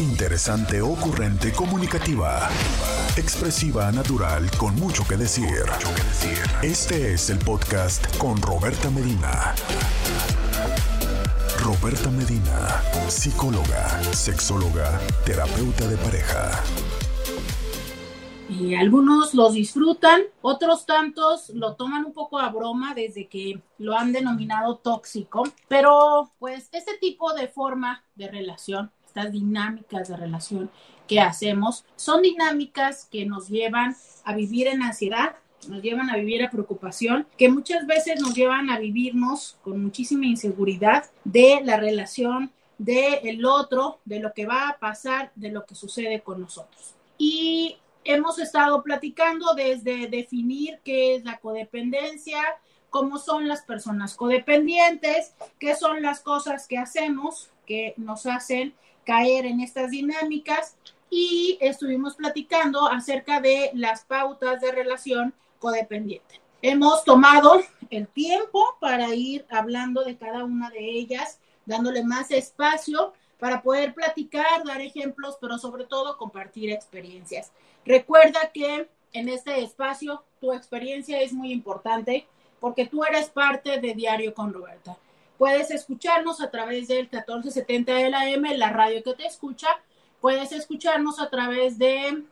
Interesante, ocurrente, comunicativa. Expresiva, natural, con mucho que decir. Este es el podcast con Roberta Medina. Roberta Medina, psicóloga, sexóloga, terapeuta de pareja. Y algunos los disfrutan, otros tantos lo toman un poco a broma desde que lo han denominado tóxico, pero pues este tipo de forma de relación, estas dinámicas de relación que hacemos, son dinámicas que nos llevan a vivir en ansiedad, nos llevan a vivir a preocupación, que muchas veces nos llevan a vivirnos con muchísima inseguridad de la relación del el otro, de lo que va a pasar, de lo que sucede con nosotros. Y hemos estado platicando desde definir qué es la codependencia, cómo son las personas codependientes, qué son las cosas que hacemos que nos hacen caer en estas dinámicas y estuvimos platicando acerca de las pautas de relación codependiente. Hemos tomado el tiempo para ir hablando de cada una de ellas, dándole más espacio para poder platicar, dar ejemplos, pero sobre todo compartir experiencias. Recuerda que en este espacio tu experiencia es muy importante porque tú eres parte de Diario con Roberta. Puedes escucharnos a través del 1470 de la M, la radio que te escucha. Puedes escucharnos a través de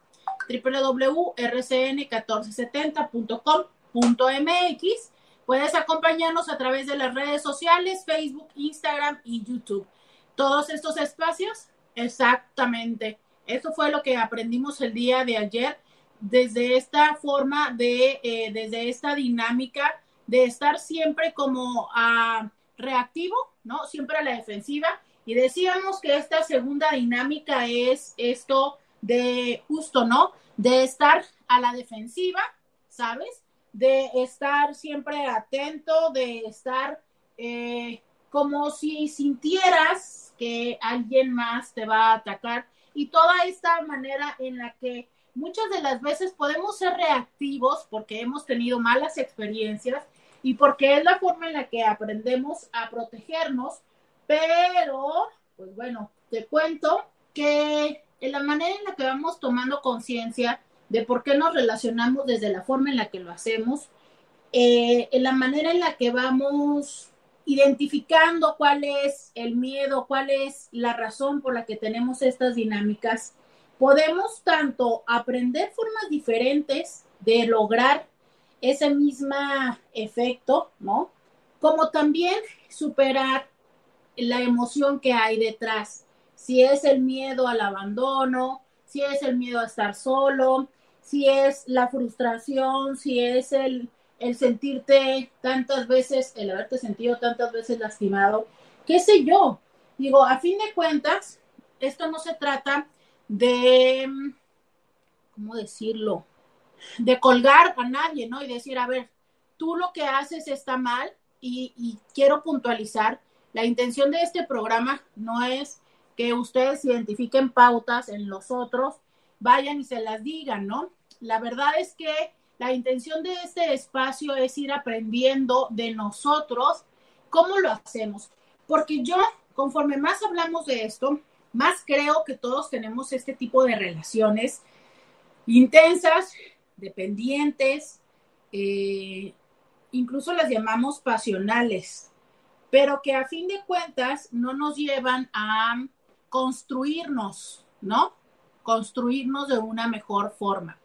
www.rcn1470.com.mx. Puedes acompañarnos a través de las redes sociales, Facebook, Instagram y YouTube. Todos estos espacios, exactamente eso fue lo que aprendimos el día de ayer desde esta forma de, eh, desde esta dinámica de estar siempre como a reactivo, ¿no? Siempre a la defensiva. Y decíamos que esta segunda dinámica es esto de justo, ¿no? De estar a la defensiva, ¿sabes? De estar siempre atento, de estar eh, como si sintieras que alguien más te va a atacar y toda esta manera en la que muchas de las veces podemos ser reactivos porque hemos tenido malas experiencias y porque es la forma en la que aprendemos a protegernos, pero, pues bueno, te cuento que en la manera en la que vamos tomando conciencia de por qué nos relacionamos desde la forma en la que lo hacemos, eh, en la manera en la que vamos identificando cuál es el miedo, cuál es la razón por la que tenemos estas dinámicas, podemos tanto aprender formas diferentes de lograr ese mismo efecto, ¿no? Como también superar la emoción que hay detrás. Si es el miedo al abandono, si es el miedo a estar solo, si es la frustración, si es el el sentirte tantas veces, el haberte sentido tantas veces lastimado, qué sé yo. Digo, a fin de cuentas, esto no se trata de, ¿cómo decirlo? De colgar a nadie, ¿no? Y decir, a ver, tú lo que haces está mal y, y quiero puntualizar, la intención de este programa no es que ustedes identifiquen pautas en los otros, vayan y se las digan, ¿no? La verdad es que la intención de este espacio es ir aprendiendo de nosotros cómo lo hacemos. Porque yo, conforme más hablamos de esto, más creo que todos tenemos este tipo de relaciones intensas, dependientes, eh, incluso las llamamos pasionales, pero que a fin de cuentas no nos llevan a construirnos, ¿no? Construirnos de una mejor forma.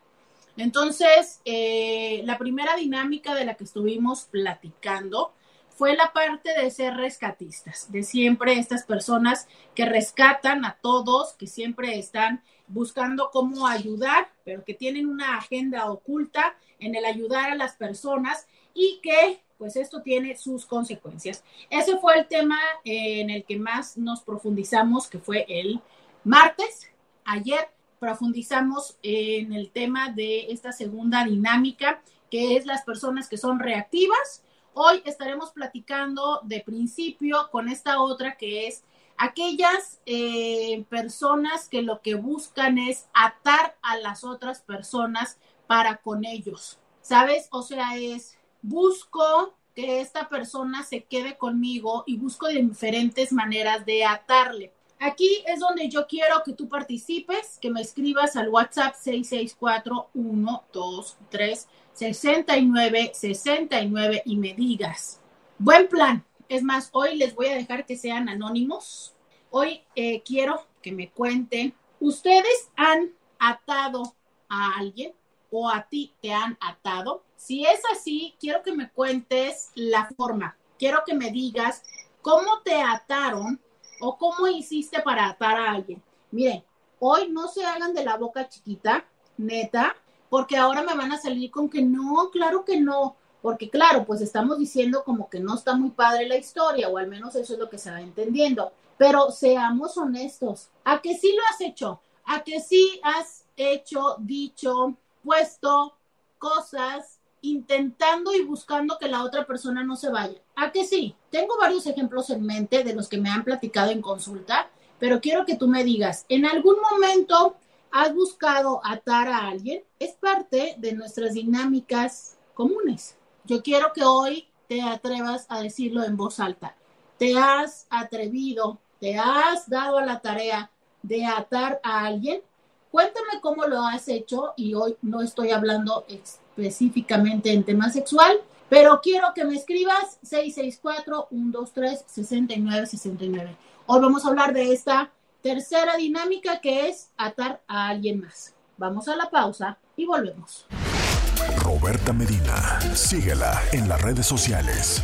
Entonces, eh, la primera dinámica de la que estuvimos platicando fue la parte de ser rescatistas, de siempre estas personas que rescatan a todos, que siempre están buscando cómo ayudar, pero que tienen una agenda oculta en el ayudar a las personas y que pues esto tiene sus consecuencias. Ese fue el tema eh, en el que más nos profundizamos, que fue el martes, ayer profundizamos en el tema de esta segunda dinámica, que es las personas que son reactivas. Hoy estaremos platicando de principio con esta otra que es aquellas eh, personas que lo que buscan es atar a las otras personas para con ellos, ¿sabes? O sea, es busco que esta persona se quede conmigo y busco diferentes maneras de atarle. Aquí es donde yo quiero que tú participes, que me escribas al WhatsApp 664-123-6969 y me digas, buen plan. Es más, hoy les voy a dejar que sean anónimos. Hoy eh, quiero que me cuenten, ¿ustedes han atado a alguien o a ti te han atado? Si es así, quiero que me cuentes la forma. Quiero que me digas cómo te ataron o cómo hiciste para atar a alguien. Miren, hoy no se hagan de la boca chiquita, neta, porque ahora me van a salir con que no, claro que no, porque claro, pues estamos diciendo como que no está muy padre la historia, o al menos eso es lo que se va entendiendo. Pero seamos honestos, ¿a que sí lo has hecho? ¿A que sí has hecho, dicho, puesto cosas intentando y buscando que la otra persona no se vaya. ¿A que sí? Tengo varios ejemplos en mente de los que me han platicado en consulta, pero quiero que tú me digas, ¿en algún momento has buscado atar a alguien? Es parte de nuestras dinámicas comunes. Yo quiero que hoy te atrevas a decirlo en voz alta. ¿Te has atrevido, te has dado a la tarea de atar a alguien? Cuéntame cómo lo has hecho y hoy no estoy hablando específicamente en tema sexual, pero quiero que me escribas 664-123-6969. Hoy vamos a hablar de esta tercera dinámica que es atar a alguien más. Vamos a la pausa y volvemos. Roberta Medina, síguela en las redes sociales.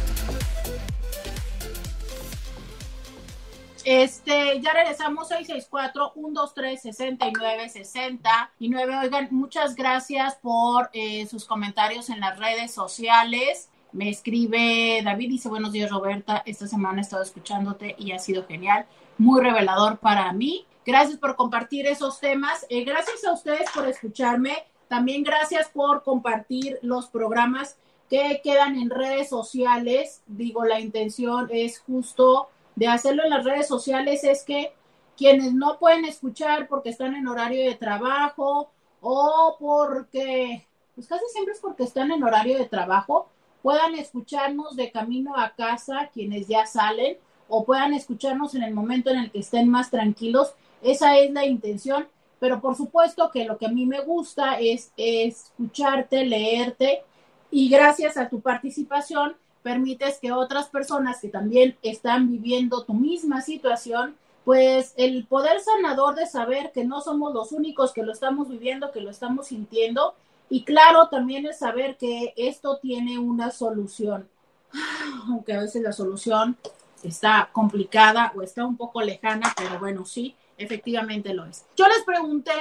Este, ya regresamos 664-123-6960 y 9. Oigan, muchas gracias por eh, sus comentarios en las redes sociales. Me escribe David, dice buenos días Roberta, esta semana he estado escuchándote y ha sido genial, muy revelador para mí. Gracias por compartir esos temas. Eh, gracias a ustedes por escucharme. También gracias por compartir los programas que quedan en redes sociales. Digo, la intención es justo de hacerlo en las redes sociales es que quienes no pueden escuchar porque están en horario de trabajo o porque, pues casi siempre es porque están en horario de trabajo, puedan escucharnos de camino a casa quienes ya salen o puedan escucharnos en el momento en el que estén más tranquilos. Esa es la intención, pero por supuesto que lo que a mí me gusta es, es escucharte, leerte y gracias a tu participación permites que otras personas que también están viviendo tu misma situación, pues el poder sanador de saber que no somos los únicos que lo estamos viviendo, que lo estamos sintiendo, y claro, también el saber que esto tiene una solución, aunque a veces la solución está complicada o está un poco lejana, pero bueno, sí, efectivamente lo es. Yo les pregunté,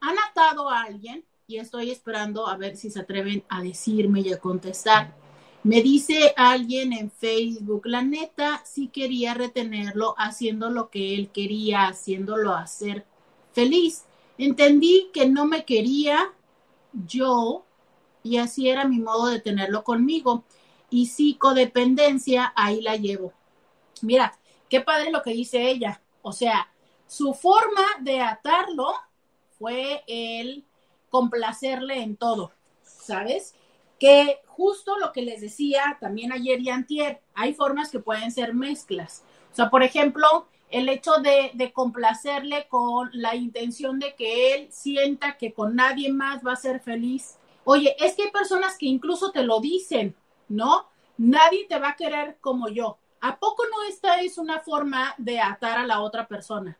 ¿han atado a alguien? Y estoy esperando a ver si se atreven a decirme y a contestar. Me dice alguien en Facebook, la neta sí quería retenerlo haciendo lo que él quería, haciéndolo hacer feliz. Entendí que no me quería yo y así era mi modo de tenerlo conmigo. Y psicodependencia, ahí la llevo. Mira, qué padre lo que dice ella. O sea, su forma de atarlo fue el complacerle en todo, ¿sabes? que justo lo que les decía también ayer y antier, hay formas que pueden ser mezclas. O sea, por ejemplo, el hecho de, de, complacerle con la intención de que él sienta que con nadie más va a ser feliz. Oye, es que hay personas que incluso te lo dicen, ¿no? Nadie te va a querer como yo. ¿A poco no esta es una forma de atar a la otra persona?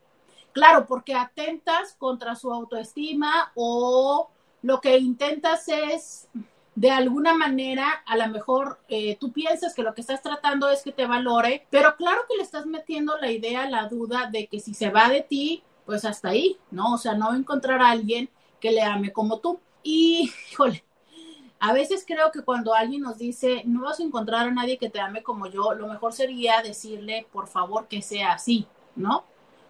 Claro, porque atentas contra su autoestima o lo que intentas es de alguna manera, a lo mejor eh, tú piensas que lo que estás tratando es que te valore, pero claro que le estás metiendo la idea, la duda de que si se va de ti, pues hasta ahí, ¿no? O sea, no encontrar a alguien que le ame como tú. Y, híjole, a veces creo que cuando alguien nos dice, no vas a encontrar a nadie que te ame como yo, lo mejor sería decirle, por favor, que sea así, ¿no?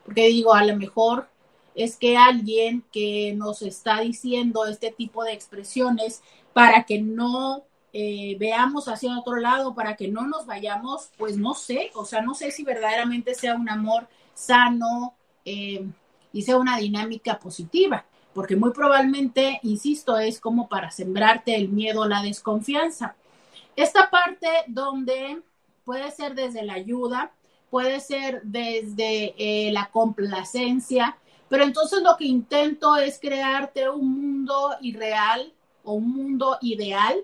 Porque digo, a lo mejor es que alguien que nos está diciendo este tipo de expresiones para que no eh, veamos hacia otro lado, para que no nos vayamos, pues no sé, o sea, no sé si verdaderamente sea un amor sano eh, y sea una dinámica positiva, porque muy probablemente, insisto, es como para sembrarte el miedo, la desconfianza. Esta parte donde puede ser desde la ayuda, puede ser desde eh, la complacencia, pero entonces lo que intento es crearte un mundo irreal o un mundo ideal,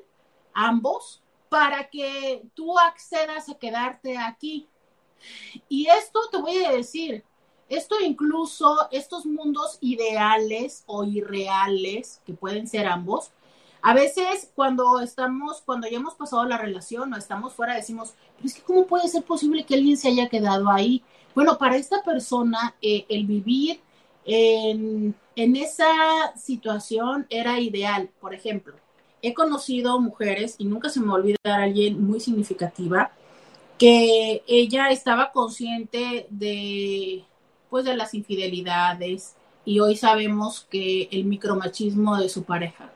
ambos, para que tú accedas a quedarte aquí. Y esto te voy a decir, esto incluso, estos mundos ideales o irreales, que pueden ser ambos, a veces cuando estamos, cuando ya hemos pasado la relación o estamos fuera, decimos, pero es que ¿cómo puede ser posible que alguien se haya quedado ahí? Bueno, para esta persona eh, el vivir en, esa situación era ideal. Por ejemplo, he conocido mujeres, y nunca se me olvida alguien muy significativa, que ella estaba consciente de, pues, de las infidelidades, y hoy sabemos que el micromachismo de su pareja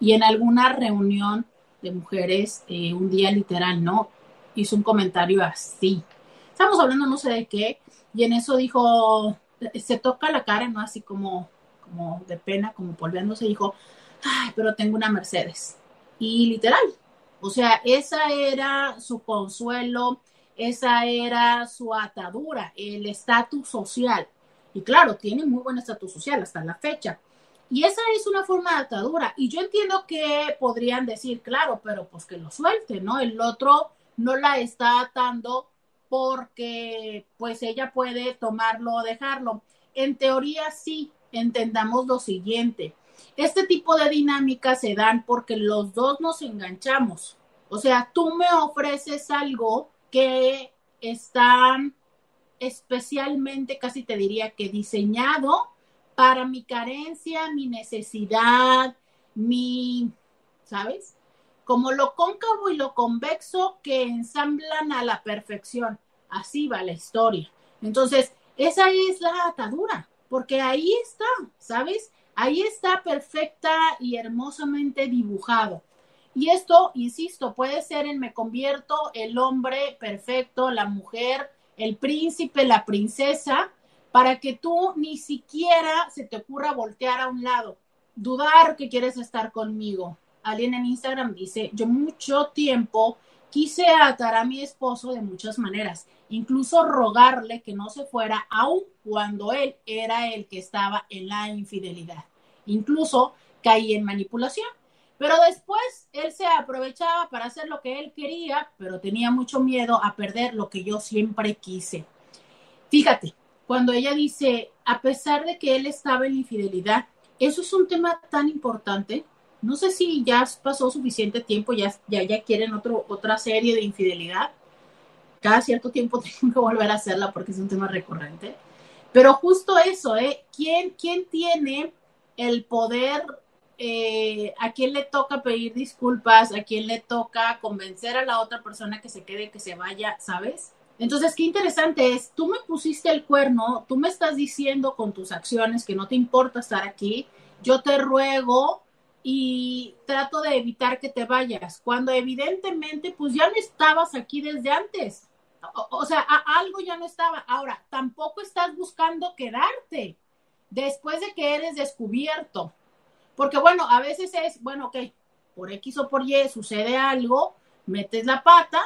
y en alguna reunión de mujeres, eh, un día literal, ¿no? Hizo un comentario así. Estamos hablando no sé de qué, y en eso dijo, se toca la cara, ¿no? Así como, como de pena, como polveándose, dijo, ay, pero tengo una Mercedes. Y literal, o sea, esa era su consuelo, esa era su atadura, el estatus social. Y claro, tiene muy buen estatus social hasta la fecha. Y esa es una forma de atadura. Y yo entiendo que podrían decir, claro, pero pues que lo suelte, ¿no? El otro no la está atando porque pues ella puede tomarlo o dejarlo. En teoría sí, entendamos lo siguiente. Este tipo de dinámicas se dan porque los dos nos enganchamos. O sea, tú me ofreces algo que está especialmente, casi te diría que diseñado para mi carencia, mi necesidad, mi, ¿sabes? Como lo cóncavo y lo convexo que ensamblan a la perfección. Así va la historia. Entonces, esa es la atadura, porque ahí está, ¿sabes? Ahí está perfecta y hermosamente dibujado. Y esto, insisto, puede ser en me convierto el hombre perfecto, la mujer, el príncipe, la princesa, para que tú ni siquiera se te ocurra voltear a un lado, dudar que quieres estar conmigo. Alguien en Instagram dice, yo mucho tiempo quise atar a mi esposo de muchas maneras, incluso rogarle que no se fuera, aun cuando él era el que estaba en la infidelidad. Incluso caí en manipulación. Pero después él se aprovechaba para hacer lo que él quería, pero tenía mucho miedo a perder lo que yo siempre quise. Fíjate, cuando ella dice, a pesar de que él estaba en infidelidad, eso es un tema tan importante. No sé si ya pasó suficiente tiempo, ya, ya, ya quieren otro, otra serie de infidelidad. Cada cierto tiempo tengo que volver a hacerla porque es un tema recurrente. Pero justo eso, ¿eh? ¿Quién, quién tiene el poder? Eh, ¿A quién le toca pedir disculpas? ¿A quién le toca convencer a la otra persona que se quede, que se vaya? ¿Sabes? Entonces, qué interesante es, tú me pusiste el cuerno, tú me estás diciendo con tus acciones que no te importa estar aquí, yo te ruego y trato de evitar que te vayas, cuando evidentemente pues ya no estabas aquí desde antes. O, sea, algo ya no estaba. Ahora, tampoco estás buscando quedarte después de que eres descubierto. Porque bueno, a veces es, bueno, ok, por X o por Y sucede algo, metes la pata,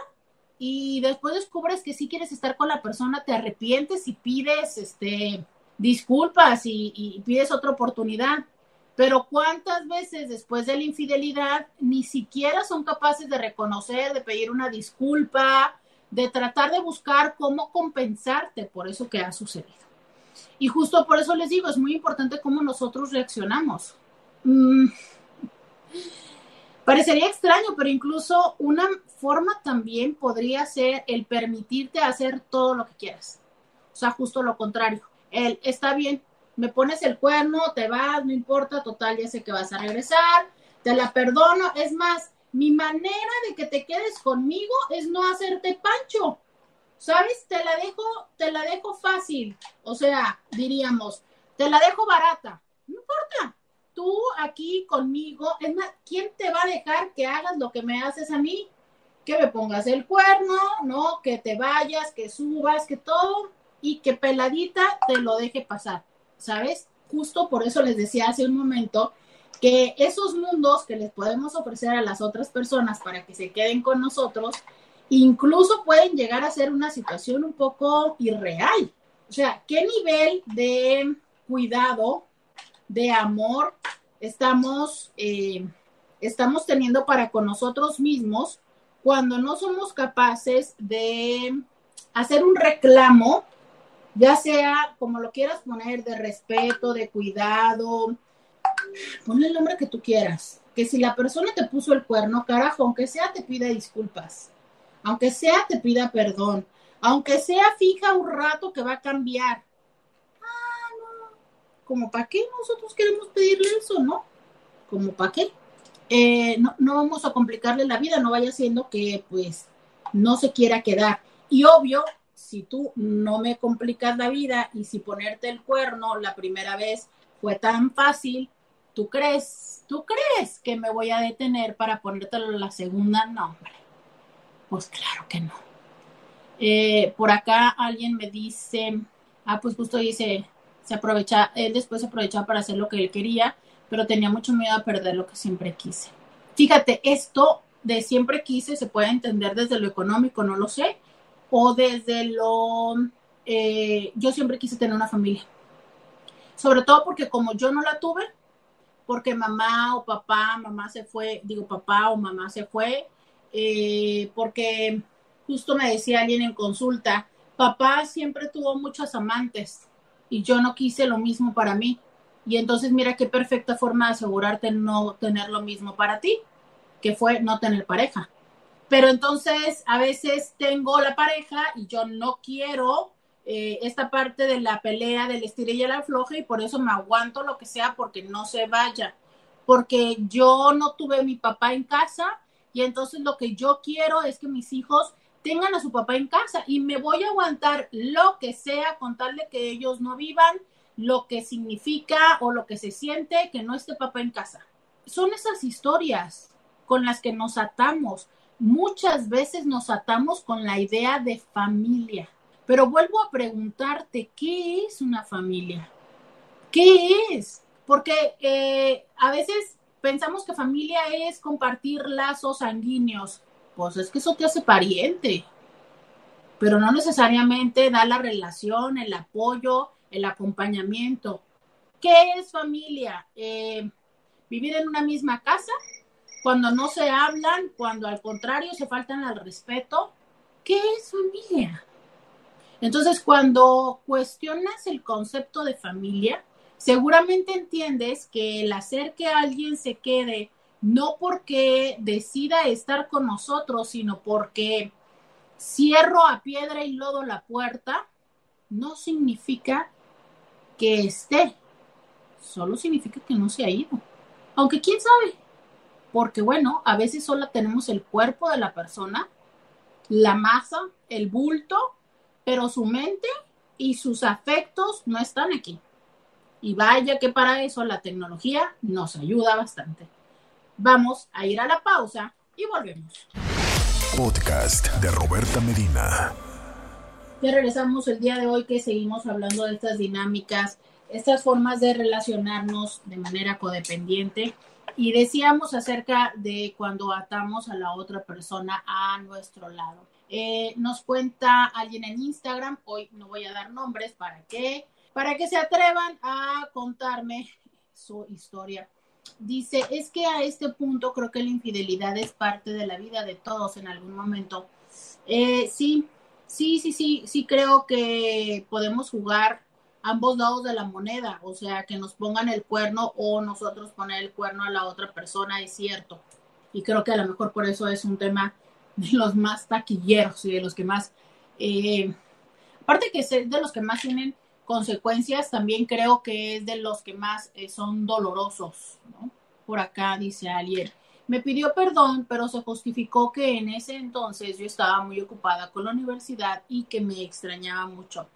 y después descubres que sí quieres estar con la persona, te arrepientes y pides este, disculpas y, pides otra oportunidad. Pero ¿cuántas veces después de la infidelidad ni siquiera son capaces de reconocer, de pedir una disculpa, de tratar de buscar cómo compensarte por eso que ha sucedido? Y justo por eso les digo, es muy importante cómo nosotros reaccionamos. Mm, Parecería extraño, pero incluso una forma también podría ser el permitirte hacer todo lo que quieras. O sea, justo lo contrario. El, está bien, me pones el cuerno, te vas, no importa, total, ya sé que vas a regresar, te la perdono. Es más, mi manera de que te quedes conmigo es no hacerte pancho. ¿Sabes? Te la dejo, te la dejo fácil. O sea, diríamos, te la dejo barata. No importa, tú aquí conmigo, es más, ¿quién te va a dejar que hagas lo que me haces a mí? Que me pongas el cuerno, ¿no? Que te vayas, que subas, que todo, y que peladita te lo deje pasar, ¿sabes? Justo por eso les decía hace un momento que esos mundos que les podemos ofrecer a las otras personas para que se queden con nosotros, incluso pueden llegar a ser una situación un poco irreal. O sea, ¿qué nivel de cuidado, de amor estamos, eh, estamos teniendo para con nosotros mismos cuando no somos capaces de hacer un reclamo, ya sea como lo quieras poner, de respeto, de cuidado, ponle el nombre que tú quieras. Que si la persona te puso el cuerno, carajo, aunque sea te pida disculpas, aunque sea te pida perdón, aunque sea fija un rato que va a cambiar. Como para qué nosotros queremos pedirle eso, ¿no? Como para qué. Eh, no, no vamos a complicarle la vida, no vaya siendo que pues no se quiera quedar. Y obvio, si tú no me complicas la vida y si ponerte el cuerno la primera vez fue tan fácil, ¿tú crees, tú crees que me voy a detener para ponértelo la segunda? No, hombre. Pues claro que no. Eh, por acá alguien me dice, ah, pues justo dice, se aprovecha, él después se aprovechaba para hacer lo que él quería, pero tenía mucho miedo a perder lo que siempre quise. Fíjate, esto de siempre quise se puede entender desde lo económico, no lo sé, o desde lo, eh, yo siempre quise tener una familia. Sobre todo porque como yo no la tuve, porque mamá o papá, mamá se fue, digo papá o mamá se fue, eh, porque justo me decía alguien en consulta, papá siempre tuvo muchas amantes y yo no quise lo mismo para mí. Y entonces mira qué perfecta forma de asegurarte no tener lo mismo para ti, que fue no tener pareja. Pero entonces a veces tengo la pareja y yo no quiero eh, esta parte de la pelea del estire y el afloje y por eso me aguanto lo que sea porque no se vaya. Porque yo no tuve mi papá en casa y entonces lo que yo quiero es que mis hijos tengan a su papá en casa y me voy a aguantar lo que sea con tal de que ellos no vivan lo que significa o lo que se siente que no esté papá en casa. Son esas historias con las que nos atamos. Muchas veces nos atamos con la idea de familia. Pero vuelvo a preguntarte, ¿qué es una familia? ¿Qué es? Porque eh, a veces pensamos que familia es compartir lazos sanguíneos. Pues es que eso te hace pariente, pero no necesariamente da la relación, el apoyo, el acompañamiento. ¿Qué es familia? Eh, vivir en una misma casa, cuando no se hablan, cuando al contrario se faltan al respeto. ¿Qué es familia? Entonces, cuando cuestionas el concepto de familia, seguramente entiendes que el hacer que alguien se quede no porque decida estar con nosotros, sino porque cierro a piedra y lodo la puerta, no significa que esté, solo significa que no se ha ido. Aunque quién sabe, porque bueno, a veces solo tenemos el cuerpo de la persona, la masa, el bulto, pero su mente y sus afectos no están aquí. Y vaya que para eso la tecnología nos ayuda bastante. Vamos a ir a la pausa y volvemos. Podcast de Roberta Medina. Ya regresamos el día de hoy que seguimos hablando de estas dinámicas, estas formas de relacionarnos de manera codependiente. Y decíamos acerca de cuando atamos a la otra persona a nuestro lado. Eh, nos cuenta alguien en Instagram, hoy no voy a dar nombres, ¿para qué? Para que se atrevan a contarme su historia dice, es que a este punto creo que la infidelidad es parte de la vida de todos en algún momento. Eh, sí, sí, sí, sí, sí creo que podemos jugar ambos lados de la moneda, o sea, que nos pongan el cuerno o nosotros poner el cuerno a la otra persona, es cierto. Y creo que a lo mejor por eso es un tema de los más taquilleros y de los que más, eh, aparte que es de los que más tienen consecuencias también creo que es de los que más eh, son dolorosos, ¿no? Por acá dice alguien, me pidió perdón, pero se justificó que en ese entonces yo estaba muy ocupada con la universidad y que me extrañaba mucho.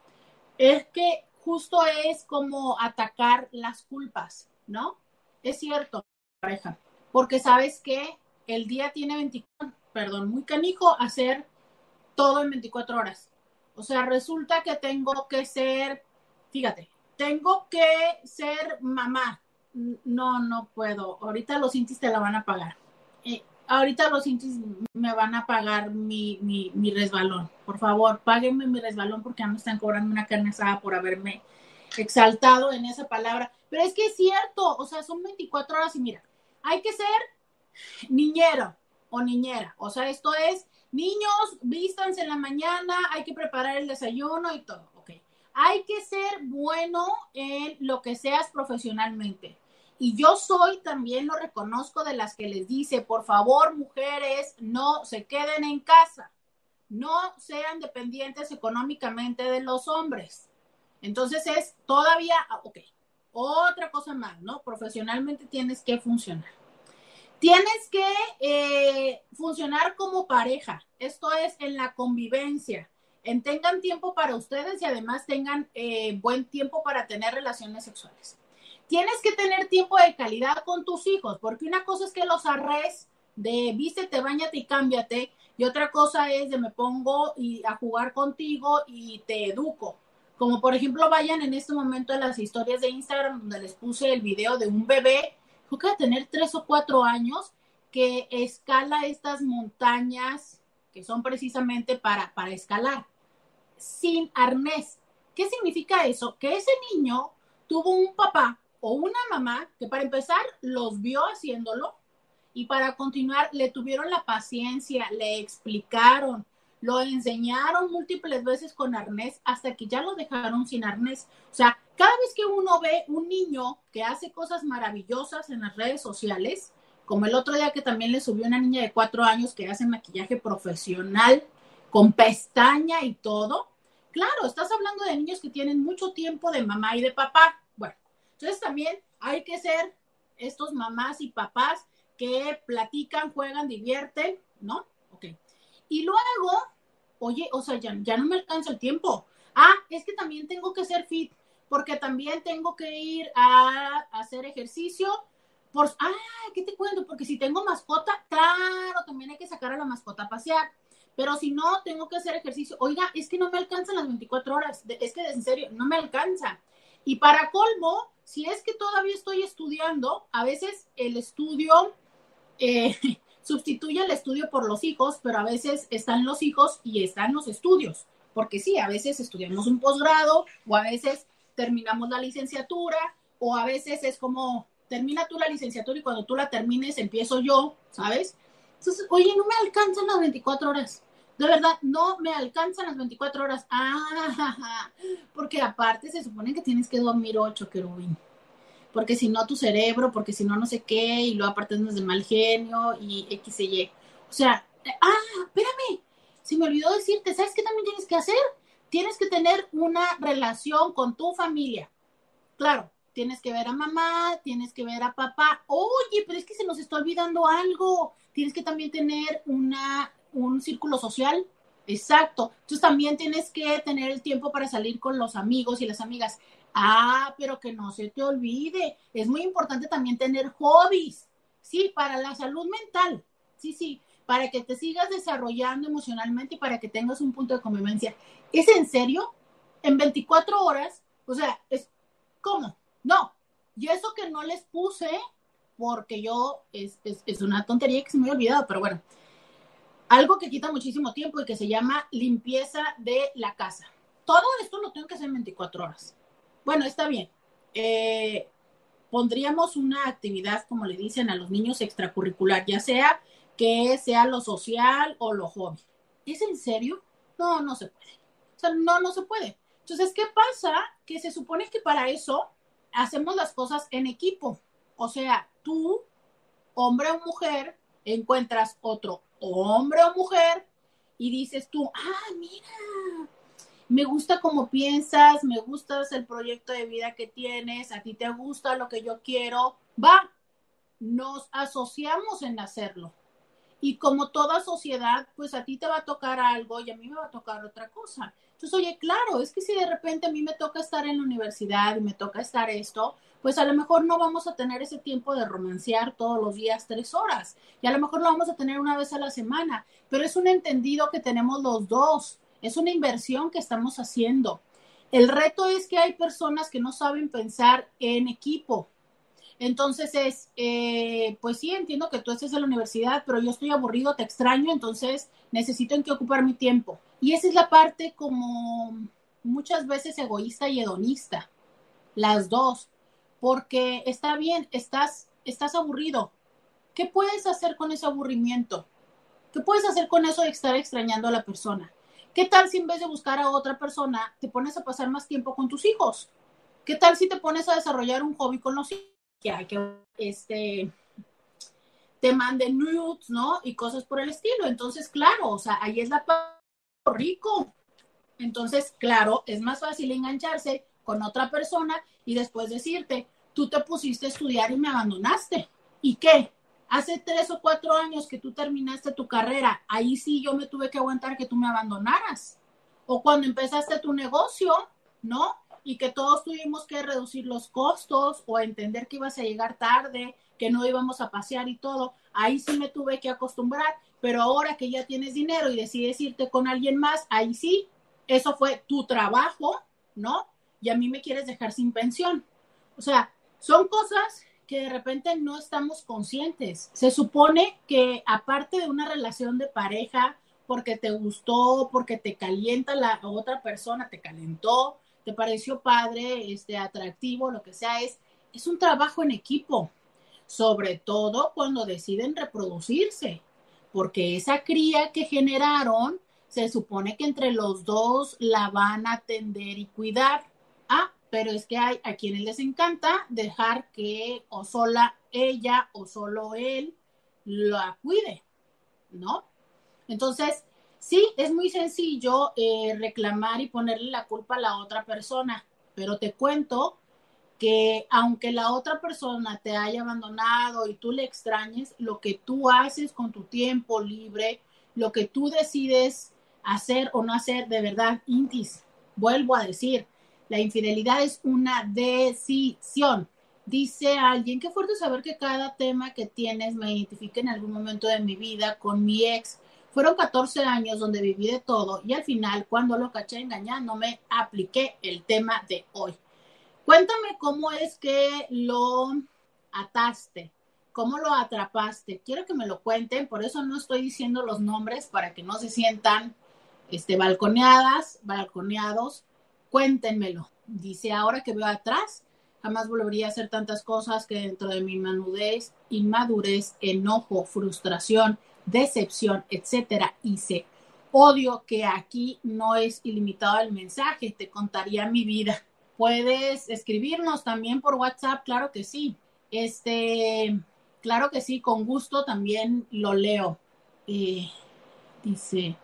Es que justo es como atacar las culpas, ¿no? Es cierto, pareja, porque sabes que el día tiene 24, perdón, muy canijo hacer todo en 24 horas. O sea, resulta que tengo que ser fíjate, tengo que ser mamá. No, no puedo. Ahorita los intis te la van a pagar. Ahorita los intis me van a pagar mi, mi, mi, resbalón. Por favor, páguenme mi resbalón porque ya me están cobrando una carne asada por haberme exaltado en esa palabra. Pero es que es cierto, o sea, son 24 horas y mira, hay que ser niñero o niñera. O sea, esto es, niños, vístanse en la mañana, hay que preparar el desayuno y todo. Hay que ser bueno en lo que seas profesionalmente. Y yo soy, también lo reconozco, de las que les dice, por favor, mujeres, no se queden en casa, no sean dependientes económicamente de los hombres. Entonces es todavía, ah, ok, otra cosa más, ¿no? Profesionalmente tienes que funcionar. Tienes que eh, funcionar como pareja, esto es en la convivencia, en tengan tiempo para ustedes y además tengan eh, buen tiempo para tener relaciones sexuales tienes que tener tiempo de calidad con tus hijos, porque una cosa es que los arres de vístete, bañate y cámbiate, y otra cosa es de me pongo y a jugar contigo y te educo. Como por ejemplo, vayan en este momento a las historias de Instagram donde les puse el video de un bebé, creo que va a tener tres o cuatro años, que escala estas montañas que son precisamente para, para escalar, sin arnés. ¿Qué significa eso? Que ese niño tuvo un papá o una mamá que para empezar los vio haciéndolo y para continuar le tuvieron la paciencia, le explicaron, lo enseñaron múltiples veces con arnés hasta que ya lo dejaron sin arnés. O sea, cada vez que uno ve un niño que hace cosas maravillosas en las redes sociales, como el otro día que también le subió una niña de cuatro años que hace maquillaje profesional con pestaña y todo, claro, estás hablando de niños que tienen mucho tiempo de mamá y de papá. Entonces también hay que ser estos mamás y papás que platican, juegan, divierten, ¿no? Ok. Y luego, oye, o sea, ya, no me alcanza el tiempo. Ah, es que también tengo que ser fit, porque también tengo que ir a, hacer ejercicio. Por, ah, ¿qué te cuento? Porque si tengo mascota, claro, también hay que sacar a la mascota a pasear. Pero si no, tengo que hacer ejercicio. Oiga, es que no me alcanzan las 24 horas. Es que en serio, no me alcanza. Y para colmo, si es que todavía estoy estudiando, a veces el estudio eh, sustituye el estudio por los hijos, pero a veces están los hijos y están los estudios, porque sí, a veces estudiamos un posgrado o a veces terminamos la licenciatura o a veces es como termina tú la licenciatura y cuando tú la termines empiezo yo, ¿sabes? Entonces, oye, no me alcanzan las 24 horas de verdad, no me alcanzan las 24 horas. Ah, porque aparte se supone que tienes que dormir 8, querubín. Porque si no, tu cerebro, porque si no, no sé qué, y luego aparte es de mal genio y X Y. O sea, ah, espérame, se me olvidó decirte, ¿sabes qué también tienes que hacer? Tienes que tener una relación con tu familia. Claro, tienes que ver a mamá, tienes que ver a papá. Oye, pero es que se nos está olvidando algo. Tienes que también tener una un círculo social. Exacto. Entonces también tienes que tener el tiempo para salir con los amigos y las amigas. Ah, pero que no se te olvide. Es muy importante también tener hobbies. Sí, para la salud mental. Sí, sí, para que te sigas desarrollando emocionalmente y para que tengas un punto de convivencia. ¿Es en serio? En 24 horas, o sea, es ¿cómo? No. Y eso que no les puse, porque yo, es, es, es una tontería que se me había olvidado, pero bueno, algo que quita muchísimo tiempo y que se llama limpieza de la casa. Todo esto lo tengo que hacer en 24 horas. Bueno, está bien. Eh, pondríamos una actividad, como le dicen a los niños, extracurricular, ya sea que sea lo social o lo hobby. ¿Es en serio? No, no se puede. O sea, no, no se puede. Entonces, ¿qué pasa? Que se supone que para eso hacemos las cosas en equipo. O sea, tú, hombre o mujer, encuentras otro hombre o mujer, y dices tú, ah, mira, me gusta cómo piensas, me gusta el proyecto de vida que tienes, a ti te gusta lo que yo quiero, va, nos asociamos en hacerlo. Y como toda sociedad, pues a ti te va a tocar algo y a mí me va a tocar otra cosa. Entonces, oye, claro, es que si de repente a mí me toca estar en la universidad y me toca estar esto, pues a lo mejor no vamos a tener ese tiempo de romancear todos los días tres horas y a lo mejor lo vamos a tener una vez a la semana, pero es un entendido que tenemos los dos, es una inversión que estamos haciendo. El reto es que hay personas que no saben pensar en equipo. Entonces es, eh, pues sí, entiendo que tú estés en la universidad, pero yo estoy aburrido, te extraño, entonces necesito en qué ocupar mi tiempo. Y esa es la parte como muchas veces egoísta y hedonista, las dos, porque está bien, estás, estás aburrido. ¿Qué puedes hacer con ese aburrimiento? ¿Qué puedes hacer con eso de estar extrañando a la persona? ¿Qué tal si en vez de buscar a otra persona te pones a pasar más tiempo con tus hijos? ¿Qué tal si te pones a desarrollar un hobby con los hijos? Que que, este, te manden nudes, ¿no? Y cosas por el estilo. Entonces, claro, o sea, ahí es la parte rico. Entonces, claro, es más fácil engancharse con otra persona y después decirte, tú te pusiste a estudiar y me abandonaste. ¿Y qué? Hace tres o cuatro años que tú terminaste tu carrera, ahí sí yo me tuve que aguantar que tú me abandonaras. O cuando empezaste tu negocio, ¿no? Y que todos tuvimos que reducir los costos o entender que ibas a llegar tarde, que no íbamos a pasear y todo. Ahí sí me tuve que acostumbrar, pero ahora que ya tienes dinero y decides irte con alguien más, ahí sí, eso fue tu trabajo, ¿no? Y a mí me quieres dejar sin pensión. O sea, son cosas que de repente no estamos conscientes. Se supone que aparte de una relación de pareja, porque te gustó, porque te calienta la otra persona, te calentó, te pareció padre, este, atractivo, lo que sea, es, es un trabajo en equipo, sobre todo cuando deciden reproducirse, porque esa cría que generaron, se supone que entre los dos la van a atender y cuidar. Ah, pero es que hay a quienes les encanta dejar que o sola ella o solo él la cuide, ¿no? Entonces, sí, es muy sencillo eh, reclamar y ponerle la culpa a la otra persona, pero te cuento que aunque la otra persona te haya abandonado y tú le extrañes, lo que tú haces con tu tiempo libre, lo que tú decides hacer o no hacer, de verdad, Intis, vuelvo a decir, la infidelidad es una decisión. Dice alguien, qué fuerte saber que cada tema que tienes me identifica en algún momento de mi vida con mi ex. Fueron 14 años donde viví de todo y al final, cuando lo caché engañando, me apliqué el tema de hoy. Cuéntame cómo es que lo ataste, cómo lo atrapaste. Quiero que me lo cuenten, por eso no estoy diciendo los nombres para que no se sientan este, balconeadas, balconeados cuéntenmelo. Dice, ahora que veo atrás, jamás volvería a hacer tantas cosas que dentro de mi manudez, inmadurez, enojo, frustración, decepción, etcétera, hice. Odio que aquí no es ilimitado el mensaje, te contaría mi vida. Puedes escribirnos también por WhatsApp, claro que sí. Este, claro que sí, con gusto también lo leo. Eh, dice,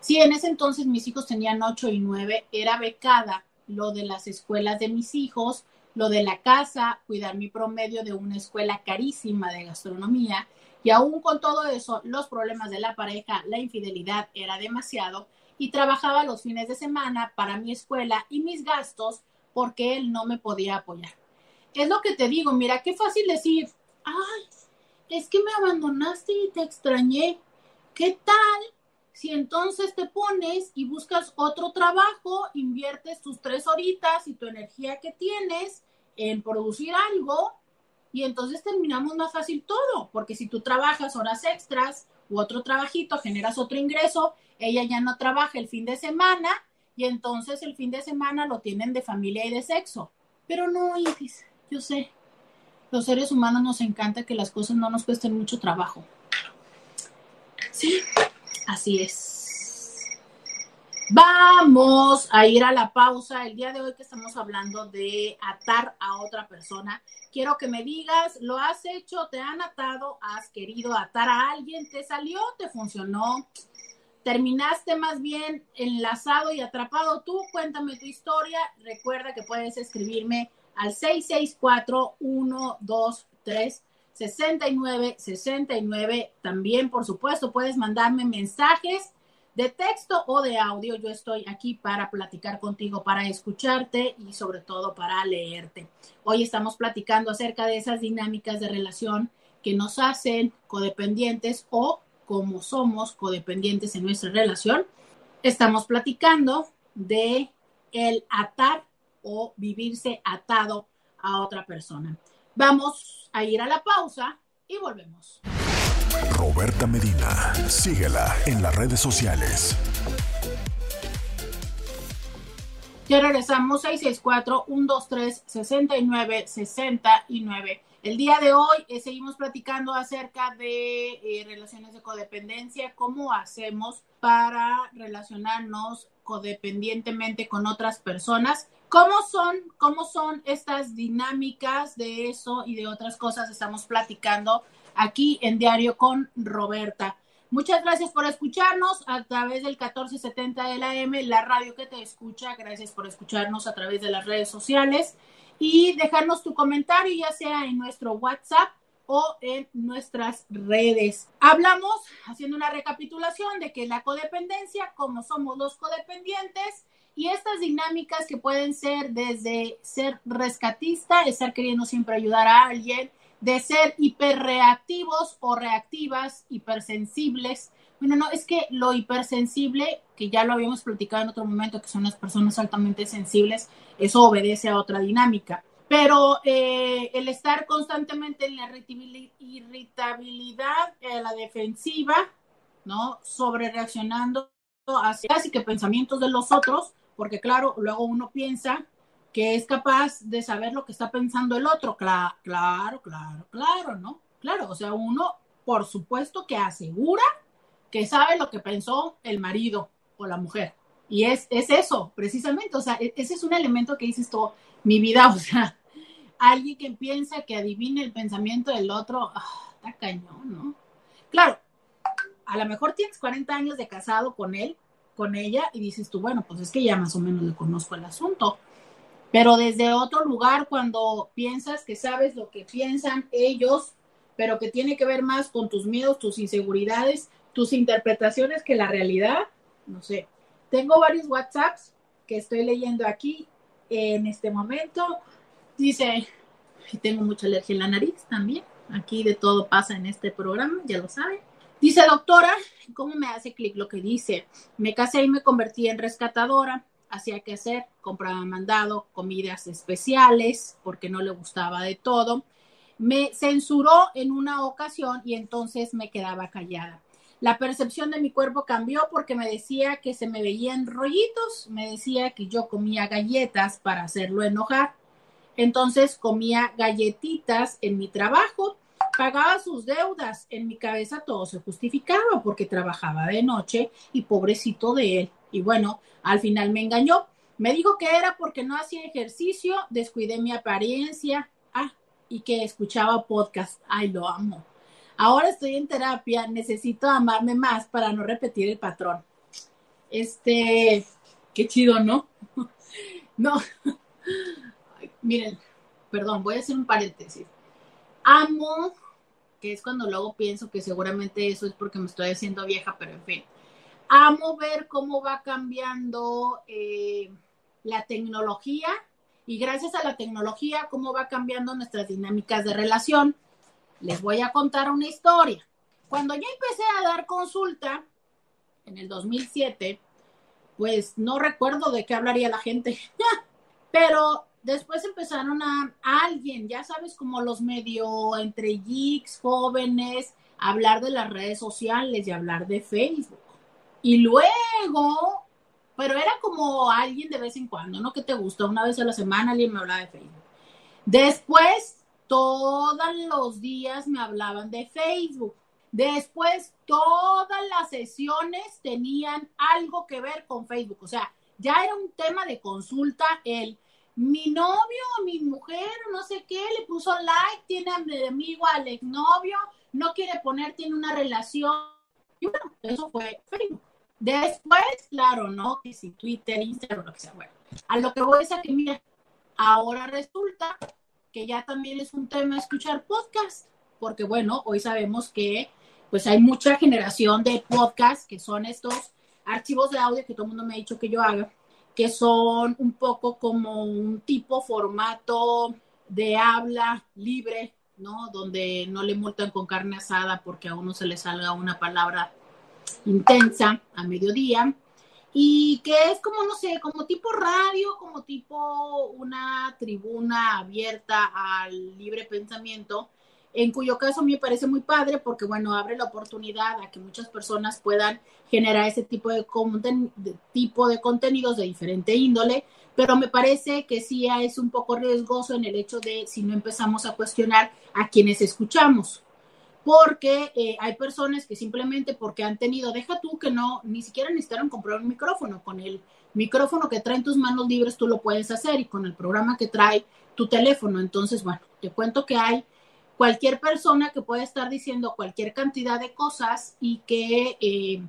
Sí, en ese entonces mis hijos tenían ocho y nueve, era becada lo de las escuelas de mis hijos, lo de la casa, cuidar mi promedio de una escuela carísima de gastronomía y aún con todo eso, los problemas de la pareja, la infidelidad era demasiado y trabajaba los fines de semana para mi escuela y mis gastos porque él no me podía apoyar. Es lo que te digo, mira, qué fácil decir, ay, es que me abandonaste y te extrañé. ¿Qué tal si entonces te pones y buscas otro trabajo, inviertes tus tres horitas y tu energía que tienes en producir algo, y entonces terminamos más fácil todo, porque si tú trabajas horas extras u otro trabajito, generas otro ingreso, ella ya no trabaja el fin de semana y entonces el fin de semana lo tienen de familia y de sexo. Pero no, Isis, yo sé, los seres humanos nos encanta que las cosas no nos cuesten mucho trabajo. Sí, Así es. Vamos a ir a la pausa. El día de hoy que estamos hablando de atar a otra persona, quiero que me digas, ¿lo has hecho? ¿Te han atado? ¿Has querido atar a alguien? ¿Te salió? ¿Te funcionó? ¿Terminaste más bien enlazado y atrapado tú? Cuéntame tu historia. Recuerda que puedes escribirme al 664 123 69 69. También, por supuesto, puedes mandarme mensajes de texto o de audio. Yo estoy aquí para platicar contigo, para escucharte y sobre todo para leerte. Hoy estamos platicando acerca de esas dinámicas de relación que nos hacen codependientes o como somos codependientes en nuestra relación. Estamos platicando de el atar o vivirse atado a otra persona. Vamos a ir a la pausa y volvemos. Roberta Medina, síguela en las redes sociales. Ya regresamos 664-123-6969. El día de hoy eh, seguimos platicando acerca de eh, relaciones de codependencia, cómo hacemos para relacionarnos codependientemente con otras personas. ¿Cómo son, ¿Cómo son estas dinámicas de eso y de otras cosas? Estamos platicando aquí en Diario con Roberta. Muchas gracias por escucharnos a través del 1470 de la M, la radio que te escucha. Gracias por escucharnos a través de las redes sociales y dejarnos tu comentario, ya sea en nuestro WhatsApp o en nuestras redes. Hablamos, haciendo una recapitulación, de que la codependencia, como somos los codependientes, y estas dinámicas que pueden ser desde ser rescatista, estar queriendo siempre ayudar a alguien, de ser hiperreactivos o reactivas, hipersensibles. Bueno, no, es que lo hipersensible, que ya lo habíamos platicado en otro momento, que son las personas altamente sensibles, eso obedece a otra dinámica. Pero eh, el estar constantemente en la irritabilidad, en la defensiva, ¿no? Sobre reaccionando hacia casi que pensamientos de los otros, porque claro, luego uno piensa que es capaz de saber lo que está pensando el otro. Claro, claro, claro, claro, ¿no? Claro, o sea, uno, por supuesto que asegura que sabe lo que pensó el marido o la mujer. Y es, es eso, precisamente, o sea, e, ese es un elemento que dices mi vida, o sea, alguien que piensa que adivine el pensamiento del otro, ah, está cañón, ¿no? Claro, a lo mejor tienes 40 años de casado con él, con ella, y dices tú, bueno, pues es que ya más o menos le conozco el asunto. Pero desde otro lugar, cuando piensas que sabes lo que piensan ellos, pero que tiene que ver más con tus miedos, tus inseguridades, tus interpretaciones que la realidad, no sé. Tengo varios WhatsApps que estoy leyendo aquí en este momento. Dice, tengo mucha alergia en la nariz también. Aquí de todo pasa en este programa, ya lo saben. Dice, doctora, ¿cómo me hace clic lo que dice? Me casé y me convertí en rescatadora hacía que hacer, compraba mandado, comidas especiales, porque no le gustaba de todo. Me censuró en una ocasión y entonces me quedaba callada. La percepción de mi cuerpo cambió porque me decía que se me veían rollitos, me decía que yo comía galletas para hacerlo enojar. Entonces comía galletitas en mi trabajo, pagaba sus deudas. En mi cabeza todo se justificaba porque trabajaba de noche y pobrecito de él. Y bueno, al final me engañó. Me dijo que era porque no hacía ejercicio, descuidé mi apariencia, ah, y que escuchaba podcast. Ay, lo amo. Ahora estoy en terapia, necesito amarme más para no repetir el patrón. Este, qué chido, ¿no? no. miren, perdón, voy a hacer un paréntesis. Amo, que es cuando luego pienso que seguramente eso es porque me estoy haciendo vieja, pero en fin amo ver cómo va cambiando eh, la tecnología y gracias a la tecnología cómo va cambiando nuestras dinámicas de relación. Les voy a contar una historia. Cuando yo empecé a dar consulta en el 2007, pues no recuerdo de qué hablaría la gente, pero después empezaron a, alguien, ya sabes, como los medio entre geeks, jóvenes, hablar de las redes sociales y hablar de Facebook. Y luego, pero era como alguien de vez en cuando, ¿no? Que te gusta una vez a la semana, alguien me hablaba de Facebook. Después, todos los días me hablaban de Facebook. Después, todas las sesiones tenían algo que ver con Facebook. O sea, ya era un tema de consulta el mi novio mi mujer, no sé qué, le puso like, tiene amigo al exnovio, no quiere poner, tiene una relación. Y bueno, eso fue Facebook. Después, claro, ¿no? Que si Twitter, Instagram, lo que sea. Bueno, a lo que voy a que, mira, ahora resulta que ya también es un tema escuchar podcast, porque bueno, hoy sabemos que pues hay mucha generación de podcast que son estos archivos de audio que todo el mundo me ha dicho que yo haga, que son un poco como un tipo formato de habla libre, ¿no? Donde no le multan con carne asada porque a uno se le salga una palabra intensa a mediodía. Y que es como, no sé, como tipo radio, como tipo una tribuna abierta al libre pensamiento, en cuyo caso me parece muy padre porque, bueno, abre la oportunidad a que muchas personas puedan generar ese tipo de, de, tipo de contenidos de diferente índole, pero me parece que sí es un poco riesgoso en el hecho de si no empezamos a cuestionar a quienes escuchamos porque eh, hay personas que simplemente porque han tenido, deja tú que no, ni siquiera necesitaron comprar un micrófono, con el micrófono que trae en tus manos libres tú lo puedes hacer y con el programa que trae tu teléfono. Entonces, bueno, te cuento que hay cualquier persona que pueda estar diciendo cualquier cantidad de cosas y que eh,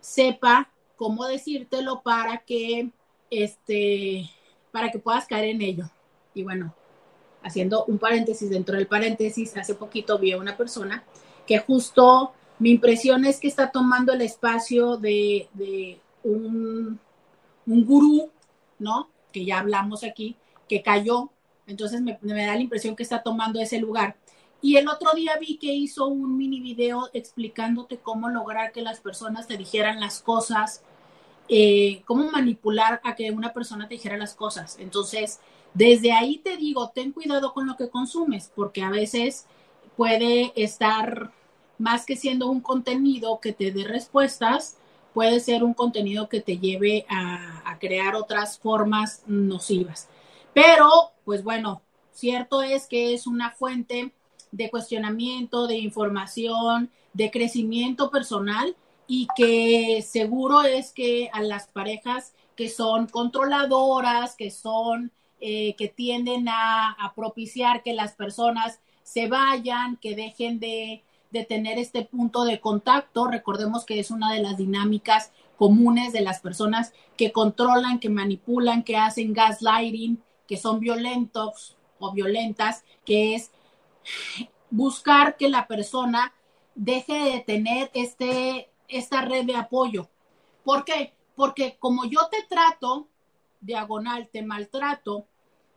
sepa cómo decírtelo para que, este, para que puedas caer en ello. Y bueno, haciendo un paréntesis dentro del paréntesis, hace poquito vi a una persona que justo mi impresión es que está tomando el espacio de, un, un, gurú, ¿no? Que ya hablamos aquí, que cayó, entonces me, da la impresión que está tomando ese lugar. Y el otro día vi que hizo un mini video explicándote cómo lograr que las personas te dijeran las cosas, eh, cómo manipular a que una persona te dijera las cosas. Entonces, desde ahí te digo, ten cuidado con lo que consumes, porque a veces puede estar más que siendo un contenido que te dé respuestas, puede ser un contenido que te lleve a, crear otras formas nocivas. Pero, pues bueno, cierto es que es una fuente de cuestionamiento, de información, de crecimiento personal y que seguro es que a las parejas que son controladoras, que son, eh, que tienden a propiciar que las personas se vayan, que dejen de, tener este punto de contacto. Recordemos que es una de las dinámicas comunes de las personas que controlan, que manipulan, que hacen gaslighting, que son violentos o violentas, que es buscar que la persona deje de tener este, esta red de apoyo. ¿Por qué? Porque como yo te trato, diagonal, te maltrato,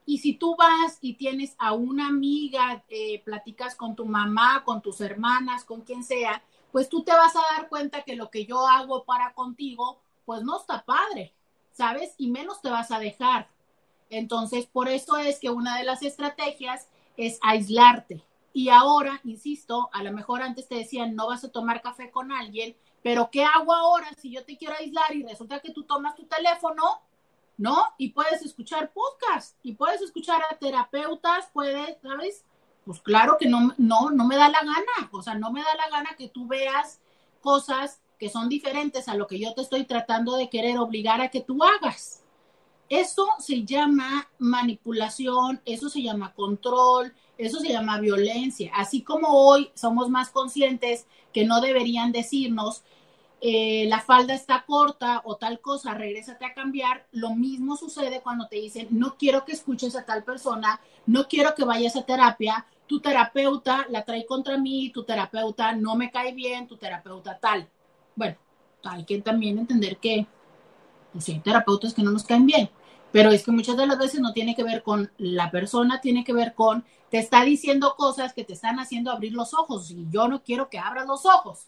y si tú vas y tienes a una amiga, eh, platicas con tu mamá, con tus hermanas, con quien sea, pues tú te vas a dar cuenta que lo que yo hago para contigo, pues no está padre, ¿sabes? Y menos te vas a dejar. Entonces, por eso es que una de las estrategias es aislarte. Y ahora, insisto, a lo mejor antes te decían, no vas a tomar café con alguien, pero ¿qué hago ahora si yo te quiero aislar y resulta que tú tomas tu teléfono? ¿No? Y puedes escuchar podcast y puedes escuchar a terapeutas, puedes, ¿sabes? Pues claro que no, no, no me da la gana, o sea, no me da la gana que tú veas cosas que son diferentes a lo que yo te estoy tratando de querer obligar a que tú hagas. Eso se llama manipulación, eso se llama control, eso se llama violencia. Así como hoy somos más conscientes que no deberían decirnos eh, la falda está corta o tal cosa, regrésate a cambiar. Lo mismo sucede cuando te dicen, no quiero que escuches a tal persona, no quiero que vayas a terapia, tu terapeuta la trae contra mí, tu terapeuta no me cae bien, tu terapeuta tal. Bueno, hay que también entender que pues, hay terapeutas que no nos caen bien, pero es que muchas de las veces no tiene que ver con la persona, tiene que ver con, te está diciendo cosas que te están haciendo abrir los ojos y yo no quiero que abras los ojos.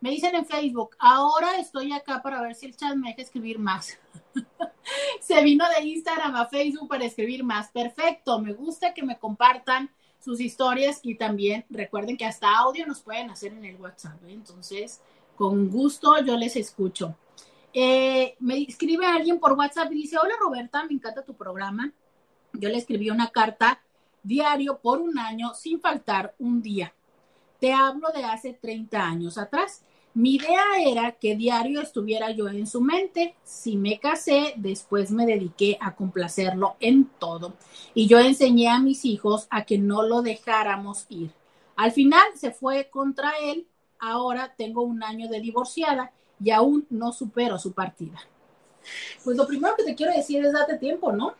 Me dicen en Facebook, ahora estoy acá para ver si el chat me deja escribir más. Se vino de Instagram a Facebook para escribir más. Perfecto, me gusta que me compartan sus historias y también recuerden que hasta audio nos pueden hacer en el WhatsApp. ¿eh? Entonces, con gusto yo les escucho. Eh, me escribe alguien por WhatsApp y dice, hola Roberta, me encanta tu programa. Yo le escribí una carta diario por un año sin faltar un día. Te hablo de hace 30 años atrás. Mi idea era que diario estuviera yo en su mente. Si me casé, después me dediqué a complacerlo en todo. Y yo enseñé a mis hijos a que no lo dejáramos ir. Al final se fue contra él. Ahora tengo un año de divorciada y aún no supero su partida. Pues lo primero que te quiero decir es date tiempo, ¿no?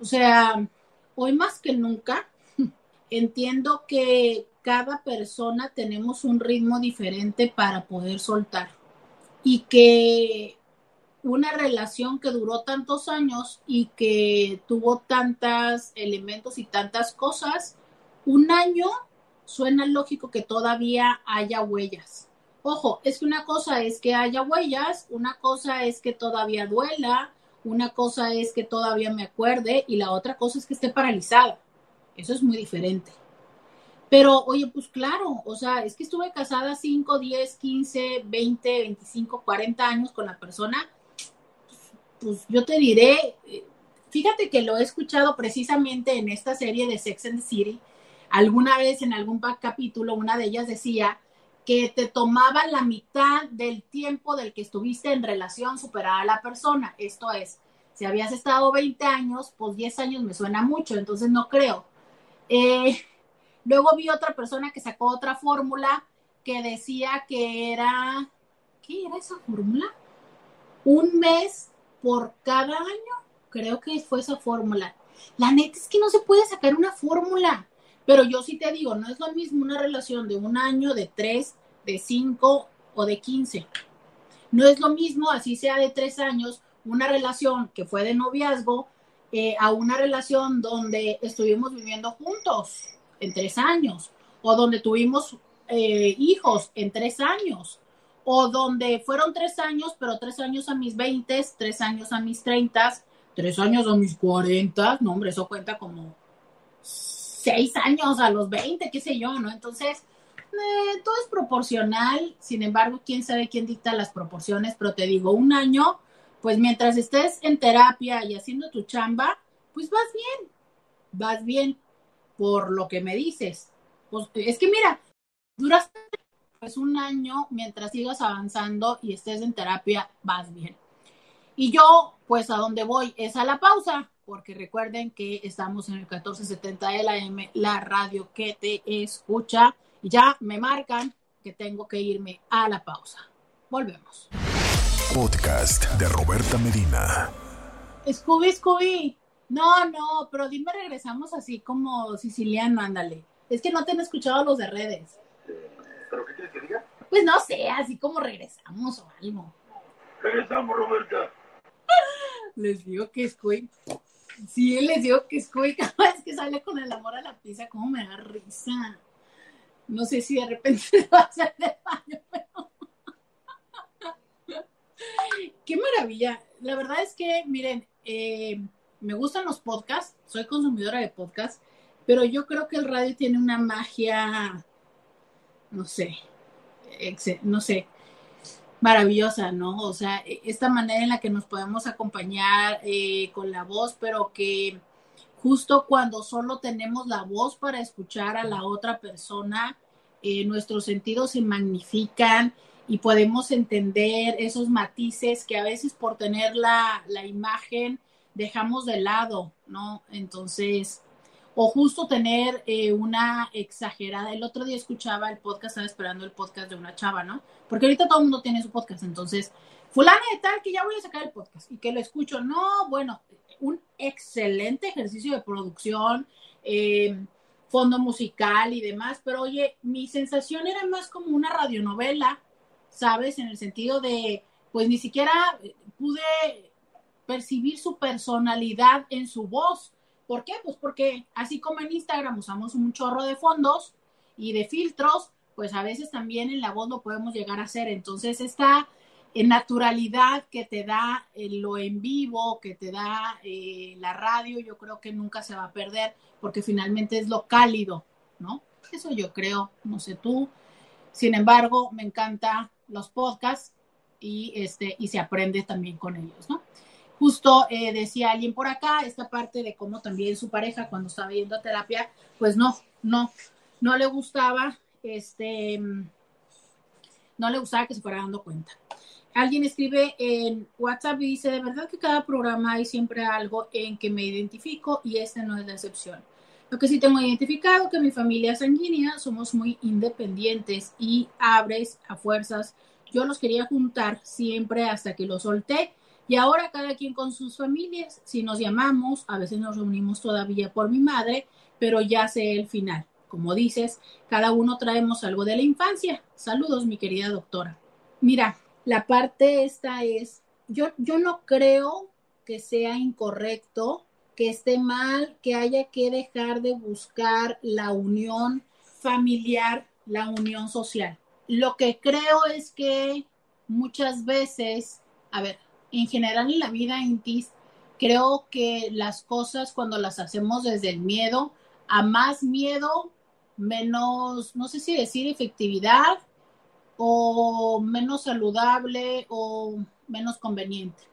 O sea, hoy más que nunca entiendo que cada persona tenemos un ritmo diferente para poder soltar y que una relación que duró tantos años y que tuvo tantos elementos y tantas cosas, un año suena lógico que todavía haya huellas. Ojo, es que una cosa es que haya huellas, una cosa es que todavía duela, una cosa es que todavía me acuerde y la otra cosa es que esté paralizada. Eso es muy diferente. Pero, oye, pues claro, o sea, es que estuve casada 5, 10, 15, 20, 25, 40 años con la persona. Pues yo te diré, eh, fíjate que lo he escuchado precisamente en esta serie de Sex and the City. Alguna vez en algún capítulo, una de ellas decía que te tomaba la mitad del tiempo del que estuviste en relación superar a la persona. Esto es, si habías estado 20 años, pues 10 años me suena mucho, entonces no creo. Eh, luego vi otra persona que sacó otra fórmula que decía que era, ¿qué era esa fórmula? Un mes por cada año, creo que fue esa fórmula. La neta es que no se puede sacar una fórmula. Pero yo sí te digo, no es lo mismo una relación de un año, de tres, de cinco o de quince. No es lo mismo, así sea de tres años, una relación que fue de noviazgo eh, a una relación donde estuvimos viviendo juntos en tres años o donde tuvimos eh, hijos en tres años o donde fueron tres años, pero tres años a mis veintes, tres años a mis treintas, tres años a mis cuarentas, no hombre, eso cuenta como seis años a los 20, qué sé yo, ¿no? Entonces, eh, todo es proporcional, sin embargo, quién sabe quién dicta las proporciones, pero te digo, un año, pues mientras estés en terapia y haciendo tu chamba, pues vas bien, vas bien por lo que me dices. Pues es que mira, duraste pues un año mientras sigas avanzando y estés en terapia, vas bien. Y yo, pues a donde voy es a la pausa porque recuerden que estamos en el 1470 de la M, la radio que te escucha. Ya me marcan que tengo que irme a la pausa. Volvemos. Podcast de Roberta Medina. Scooby, Scooby. No, no, pero dime, regresamos así como siciliano, ándale. Es que no te han escuchado los de redes. ¿Pero qué quieres que diga? Pues no sé, así como regresamos o algo. Regresamos, Roberta. Les digo que Scooby Sí, les digo que es cada vez que sale con el amor a la pizza, como me da risa. No sé si de repente va a hacer de baño, pero... Qué maravilla. La verdad es que, miren, eh, me gustan los podcasts, soy consumidora de podcasts, pero yo creo que el radio tiene una magia, no sé, no sé, maravillosa, ¿no? O sea, e, esta manera en la que nos podemos acompañar eh, con la voz, pero que justo cuando solo tenemos la voz para escuchar a la otra persona, eh, nuestros sentidos se magnifican y podemos entender esos matices que a veces por tener la, la imagen dejamos de lado, ¿no? Entonces, o justo tener eh, una exagerada. El otro día escuchaba el podcast, estaba esperando el podcast de una chava, ¿no? Porque ahorita todo el mundo tiene su podcast, entonces, fulana de tal que ya voy a sacar el podcast y que lo escucho. No, bueno, un excelente ejercicio de producción, eh, fondo musical y demás, pero oye, mi sensación era más como una radionovela, ¿sabes? En el sentido de, pues ni siquiera pude percibir su personalidad en su voz ¿Por qué? Pues porque así como en Instagram usamos un chorro de fondos y de filtros, pues a veces también en la voz lo podemos llegar a hacer. Entonces, esta naturalidad que te da eh, lo en vivo, que te da eh, la radio, yo creo que nunca se va a perder porque finalmente es lo cálido, ¿no? Eso yo creo, no sé tú. Sin embargo, me encantan los podcasts y, este, y se aprende también con ellos, ¿no? Justo eh, decía alguien por acá, esta parte de cómo también su pareja cuando estaba yendo a terapia, pues no, no, no le gustaba, este, no le gustaba que se fuera dando cuenta. Alguien escribe en WhatsApp y dice, de verdad que cada programa hay siempre algo en que me identifico y este no es la excepción. Lo que sí tengo identificado que mi familia sanguínea somos muy independientes y abres a fuerzas. Yo los quería juntar siempre hasta que los solté y ahora cada quien con sus familias, si nos llamamos, a veces nos reunimos todavía por mi madre, pero ya sé el final. Como dices, cada uno traemos algo de la infancia. Saludos, mi querida doctora. Mira, la parte esta es, yo, yo no creo que sea incorrecto, que esté mal, que haya que dejar de buscar la unión familiar, la unión social. lo que creo es que muchas veces, a ver, en general en la vida intis, creo que las cosas cuando las hacemos desde el miedo, a más miedo, menos, no sé si decir efectividad o menos saludable o menos conveniente.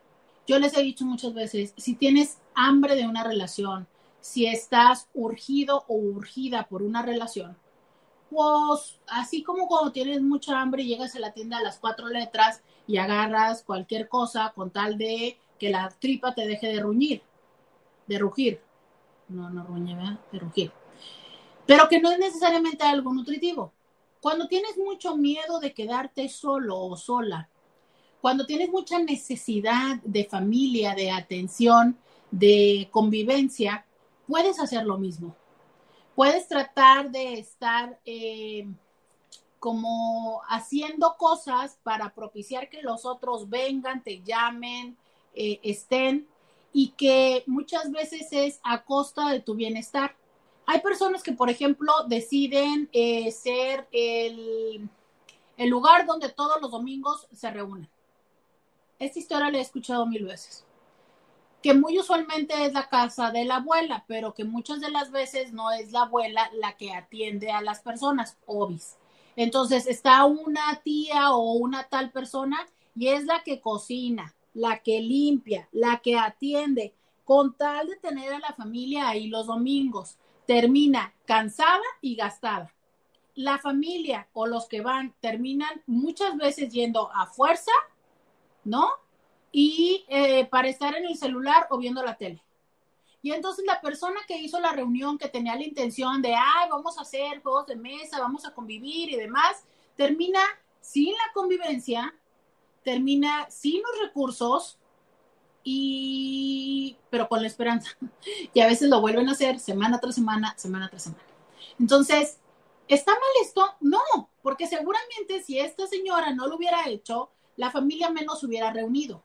Yo les he dicho muchas veces, si tienes hambre de una relación, si estás urgido o urgida por una relación, pues así como cuando tienes mucha hambre y llegas a la tienda a las cuatro letras y agarras cualquier cosa con tal de que la tripa te deje de ruñir, de rugir. No, no ruñe. De rugir. Pero que no es necesariamente algo nutritivo. Cuando tienes mucho miedo de quedarte solo o sola, cuando tienes mucha necesidad de familia, de atención, de convivencia, puedes hacer lo mismo. Puedes tratar de estar eh, como haciendo cosas para propiciar que los otros vengan, te llamen, eh, estén y que muchas veces es a costa de tu bienestar. Hay personas que, por ejemplo, deciden eh, ser el, el lugar donde todos los domingos se reúnen. Esta historia la he escuchado mil veces. Que muy usualmente es la casa de la abuela, pero que muchas de las veces no es la abuela la que atiende a las personas, obis. Entonces está una tía o una tal persona y es la que cocina, la que limpia, la que atiende, con tal de tener a la familia ahí los domingos. Termina cansada y gastada. La familia o los que van terminan muchas veces yendo a fuerza, ¿no? Y eh, para estar en el celular o viendo la tele. Y entonces la persona que hizo la reunión, que tenía la intención de, ay, vamos a hacer juegos de mesa, vamos a convivir y demás, termina sin la convivencia, termina sin los recursos y pero con la esperanza. Y a veces lo vuelven a hacer semana tras semana, semana tras semana. Entonces, ¿está mal esto? No, porque seguramente si esta señora no lo hubiera hecho, la familia menos hubiera reunido.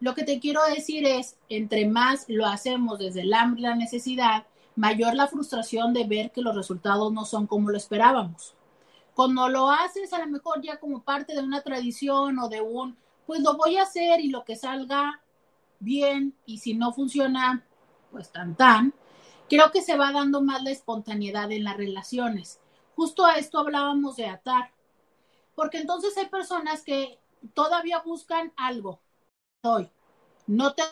Lo que te quiero decir es, entre más lo hacemos desde el hambre y la necesidad, mayor la frustración de ver que los resultados no son como lo esperábamos. Cuando lo haces a lo mejor ya como parte de una tradición o de un, pues lo voy a hacer y lo que salga bien y si no funciona, pues tan tan, creo que se va dando más la espontaneidad en las relaciones. Justo a esto hablábamos de atar, porque entonces hay personas que todavía buscan algo. Doy, no te,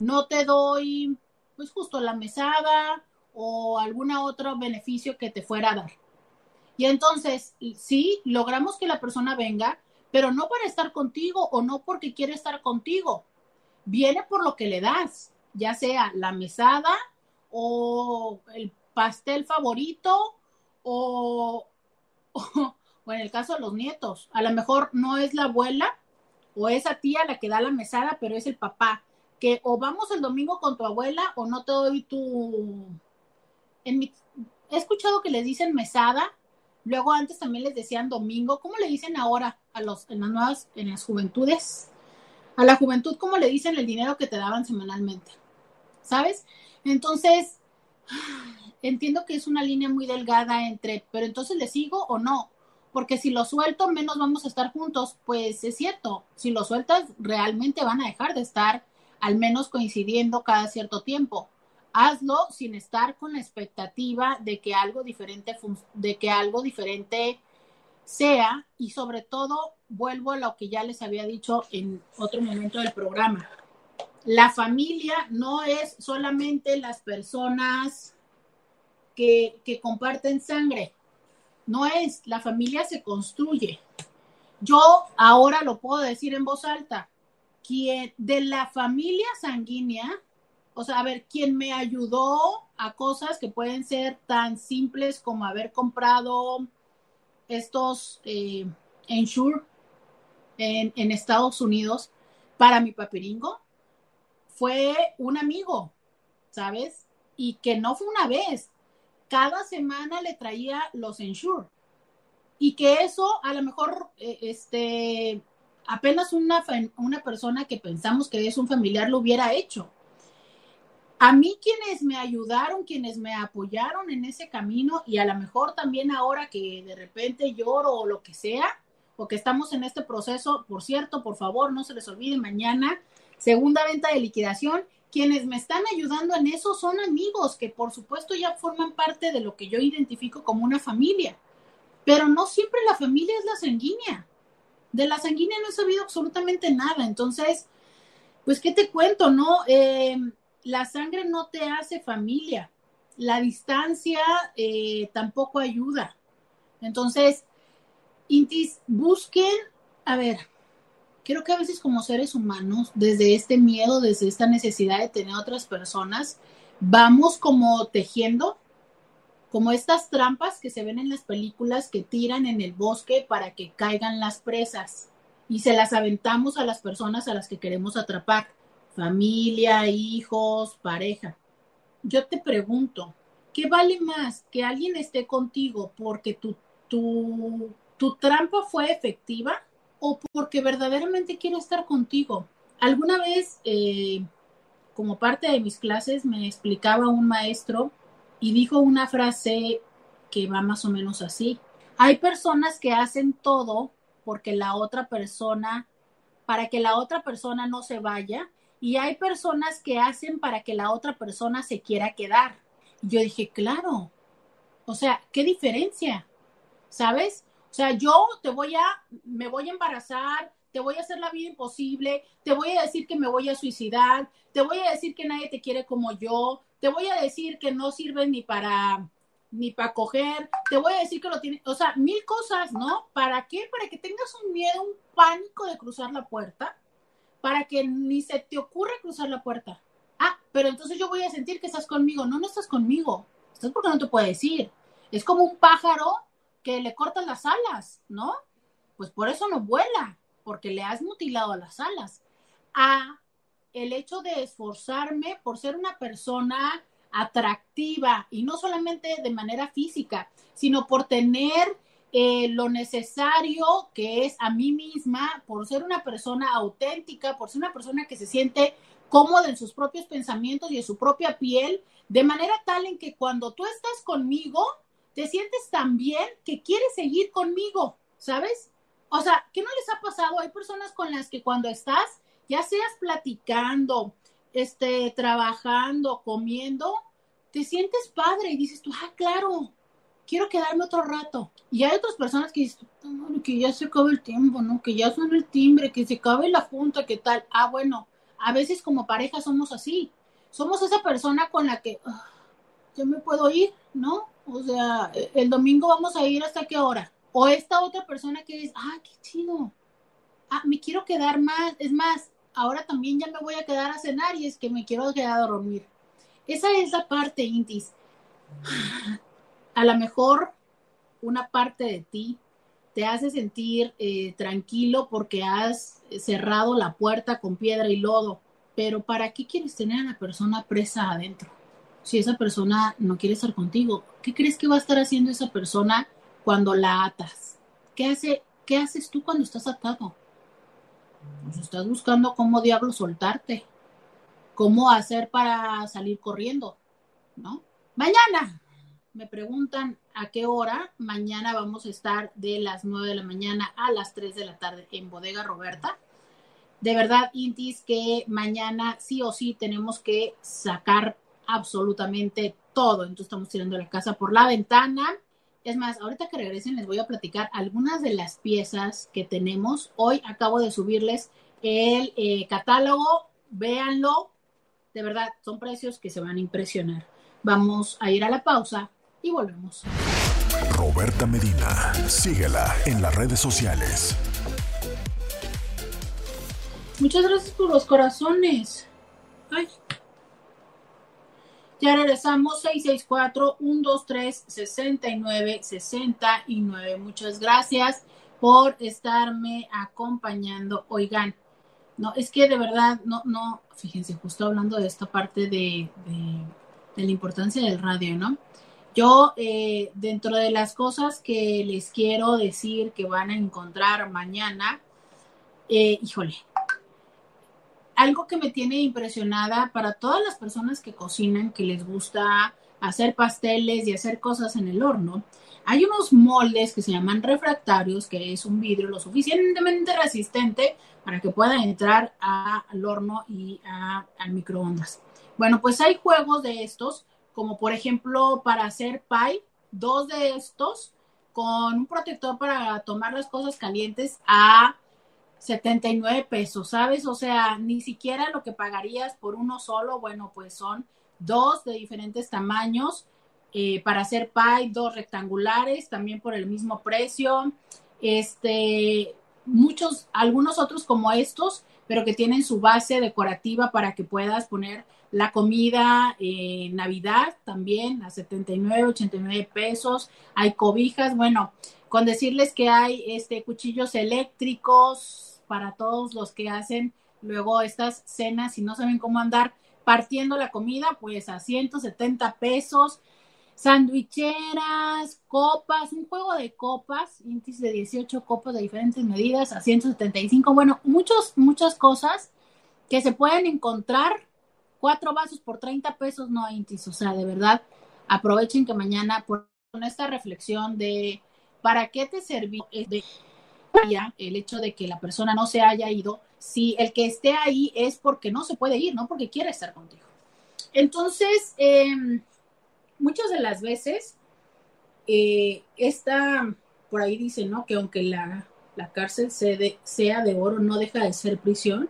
no te doy, pues justo la mesada o algún otro beneficio que te fuera a dar. Y entonces, sí, logramos que la persona venga, pero no para estar contigo o no porque quiere estar contigo. Viene por lo que le das, ya sea la mesada o el pastel favorito o, o, en el caso de los nietos. A lo mejor no es la abuela o esa tía la que da la mesada, pero es el papá. Que o vamos el domingo con tu abuela o no te doy tu... En mi... He escuchado que les dicen mesada Luego antes también les decían domingo. ¿Cómo le dicen ahora a los en las nuevas, en las juventudes? A la juventud, ¿cómo le dicen el dinero que te daban semanalmente? ¿Sabes? Entonces, entiendo que es una línea muy delgada entre, pero entonces le sigo o no. Porque si lo suelto, menos vamos a estar juntos. Pues es cierto, si lo sueltas, realmente van a dejar de estar al menos coincidiendo cada cierto tiempo hazlo sin estar con la expectativa de que algo diferente, de que algo diferente sea y sobre todo vuelvo a lo que ya les había dicho en otro momento del programa. La familia no es solamente las personas que, que comparten sangre, no es, la familia se construye. Yo ahora lo puedo decir en voz alta, quien de la familia sanguínea o sea, a ver, quién me ayudó a cosas que pueden ser tan simples como haber comprado estos eh, Ensure en, en Estados Unidos para mi papiringo, fue un amigo, ¿sabes? Y que no fue una vez, cada semana le traía los Ensure. Y que eso a lo mejor, eh, este, apenas una, una persona que pensamos que es un familiar lo hubiera hecho a mí quienes me ayudaron, quienes me apoyaron en ese camino y a lo mejor también ahora que de repente lloro o lo que sea, o que estamos en este proceso, por cierto, por favor, no se les olvide mañana, segunda venta de liquidación, quienes me están ayudando en eso son amigos que por supuesto ya forman parte de lo que yo identifico como una familia, pero no siempre la familia es la sanguínea. De la sanguínea no he sabido absolutamente nada, entonces, pues, ¿qué te cuento, no? Eh, la sangre no te hace familia, la distancia eh, tampoco ayuda. Entonces, Intis, busquen, a ver, creo que a veces como seres humanos, desde este miedo, desde esta necesidad de tener otras personas, vamos como tejiendo, como estas trampas que se ven en las películas que tiran en el bosque para que caigan las presas y se las aventamos a las personas a las que queremos atrapar familia, hijos, pareja. Yo te pregunto, ¿qué vale más que alguien esté contigo porque tu, tu, tu trampa fue efectiva o porque verdaderamente quiere estar contigo? Alguna vez, eh, como parte de mis clases, me explicaba un maestro y dijo una frase que va más o menos así. Hay personas que hacen todo porque la otra persona, para que la otra persona no se vaya y hay personas que hacen para que la otra persona se quiera quedar. yo dije, claro, o sea, ¿qué diferencia? ¿Sabes? O sea, yo te voy a, me voy a embarazar, te voy a hacer la vida imposible, te voy a decir que me voy a suicidar, te voy a decir que nadie te quiere como yo, te voy a decir que no sirve ni para ni para coger, te voy a decir que lo tiene, o sea, mil cosas, ¿no? ¿Para qué? Para que tengas un miedo, un pánico de cruzar la puerta para que ni se te ocurra cruzar la puerta. Ah, pero entonces yo voy a sentir que estás conmigo. No, no estás conmigo. Estás porque no te puedes ir. Es como un pájaro que le cortan las alas, ¿no? Pues por eso no vuela, porque le has mutilado las alas. A el hecho de esforzarme por ser una persona atractiva y no solamente de manera física, sino por tener eh, lo necesario que es a mí misma, por ser una persona auténtica, por ser una persona que se siente cómoda en sus propios pensamientos y en su propia piel, de manera tal en que cuando tú estás conmigo, te sientes tan bien que quieres seguir conmigo, ¿sabes? O sea, ¿qué no les ha pasado? Hay personas con las que cuando estás, ya seas platicando, este, trabajando, comiendo, te sientes padre y dices tú, ah, claro, quiero quedarme otro rato. Y hay otras personas que dicen, que ya se acaba el tiempo, ¿no? Que ya suena el timbre, que se acabe la junta, ¿qué tal? Ah, bueno, a veces como pareja somos así. Somos esa persona con la que ah, ya me puedo ir, ¿no? O sea, el domingo vamos a ir hasta qué hora. O esta otra persona que dice, ah, qué chido. Ah, me quiero quedar más. Es más, ahora también ya me voy a quedar a cenar y es que me quiero quedar a dormir. Esa es la parte, Intis a lo mejor una parte de ti te hace sentir eh, tranquilo porque has cerrado la puerta con piedra y lodo, pero ¿para qué quieres tener a la persona presa adentro? Si esa persona no quiere estar contigo, ¿qué crees que va a estar haciendo esa persona cuando la atas? ¿Qué, hace, qué haces tú cuando estás atado? Pues estás buscando cómo diablo soltarte, cómo hacer para salir corriendo, ¿no? Mañana, me preguntan a qué hora, mañana vamos a estar de las 9 de la mañana a las 3 de la tarde en Bodega Roberta. De verdad, Intis, que mañana sí o sí tenemos que sacar absolutamente todo. Entonces estamos tirando la casa por la ventana. Es más, ahorita que regresen les voy a platicar algunas de las piezas que tenemos. Hoy acabo de subirles el eh, catálogo. Véanlo. De verdad, son precios que se van a impresionar. Vamos a ir a la pausa y volvemos. Roberta Medina, síguela en las redes sociales. Muchas gracias por los corazones. Ay. Ya regresamos 664-123-6969. Muchas gracias por estarme acompañando. Oigan, no, es que de verdad, no, no, fíjense, justo hablando de esta parte de, de, la importancia del radio, ¿no? Yo, eh, dentro de las cosas que les quiero decir que van a encontrar mañana, eh, híjole, algo que me tiene impresionada para todas las personas que cocinan, que les gusta hacer pasteles y hacer cosas en el horno, hay unos moldes que se llaman refractarios, que es un vidrio lo suficientemente resistente para que pueda entrar al horno y al microondas. Bueno, pues hay juegos de estos, como por ejemplo para hacer pie, dos de estos con un protector para tomar las cosas calientes a 79 pesos, ¿sabes? O sea, ni siquiera lo que pagarías por uno solo, bueno, pues son dos de diferentes tamaños eh, para hacer pie, dos rectangulares, también por el mismo precio. Este, muchos, algunos otros como estos, pero que tienen su base decorativa para que puedas poner la comida en Navidad también a 79, 89 pesos. Hay cobijas, bueno, con decirles que hay este cuchillos eléctricos para todos los que hacen luego estas cenas y no saben cómo andar partiendo la comida, pues a 170 pesos sandwicheras, copas, un juego de copas, índice de 18 copas de diferentes medidas a 175, bueno, muchos, muchas cosas que se pueden encontrar, cuatro vasos por 30 pesos, no índice, o sea, de verdad, aprovechen que mañana con esta reflexión de para qué te sirvió el hecho de que la persona no se haya ido, si el que esté ahí es porque no se puede ir, no porque quiere estar contigo. Entonces, eh, muchas de las veces, eh, esta, por ahí dice, ¿no? Que aunque la, cárcel sea de oro, no deja de ser prisión.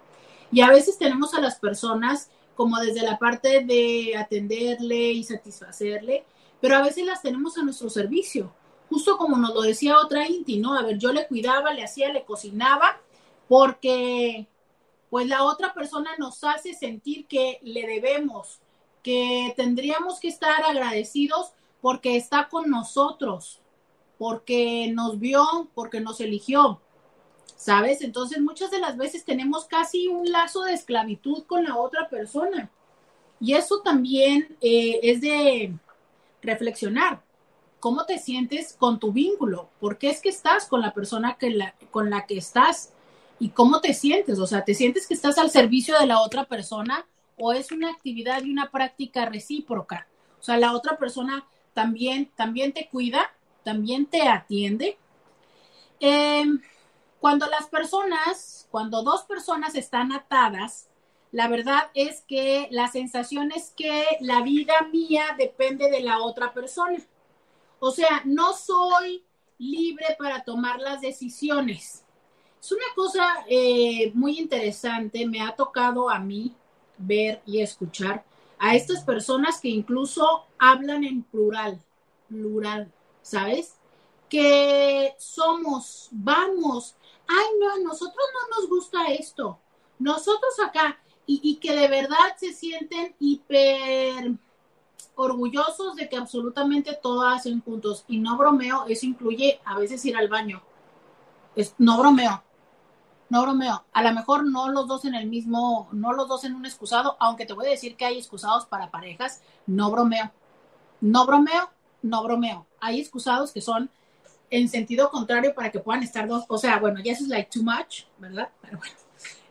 Y a veces tenemos a las personas como desde la parte de atenderle y satisfacerle, pero a veces las tenemos a nuestro servicio, justo como nos lo decía otra Inti, ¿no? A ver, yo le cuidaba, le hacía, le cocinaba, porque pues la otra persona nos hace sentir que le debemos, que tendríamos que estar agradecidos porque está con nosotros, porque nos vio, porque nos eligió. ¿Sabes? Entonces muchas de las veces tenemos casi un lazo de esclavitud con la otra persona. Y eso también eh, es de reflexionar. ¿Cómo te sientes con tu vínculo? ¿Por qué es que estás con la persona con la que estás? ¿Y cómo te sientes? O sea, ¿te sientes que estás al servicio de la otra persona o es una actividad y una práctica recíproca. O sea, la otra persona también, también te cuida, también te atiende. Em, cuando las personas, cuando dos personas están atadas, la verdad es que la sensación es que la vida mía depende de la otra persona. O sea, no soy libre para tomar las decisiones. Es una cosa eh, muy interesante, me ha tocado a mí ver y escuchar a estas personas que incluso hablan en plural, plural, ¿sabes? Que somos, vamos, ay, no, a nosotros no nos gusta esto, nosotros acá, y, y que de verdad se sienten hiper orgullosos de que absolutamente todo hacen juntos. Y no bromeo, eso incluye a veces ir al baño. Es, no bromeo no bromeo, a lo mejor no los dos en el mismo, no los dos en un excusado, aunque te voy a decir que hay excusados para parejas, no bromeo, no bromeo, no bromeo. Hay excusados que son en sentido contrario para que puedan estar dos, o sea, bueno, ya eso es like too much, ¿verdad? Pero bueno,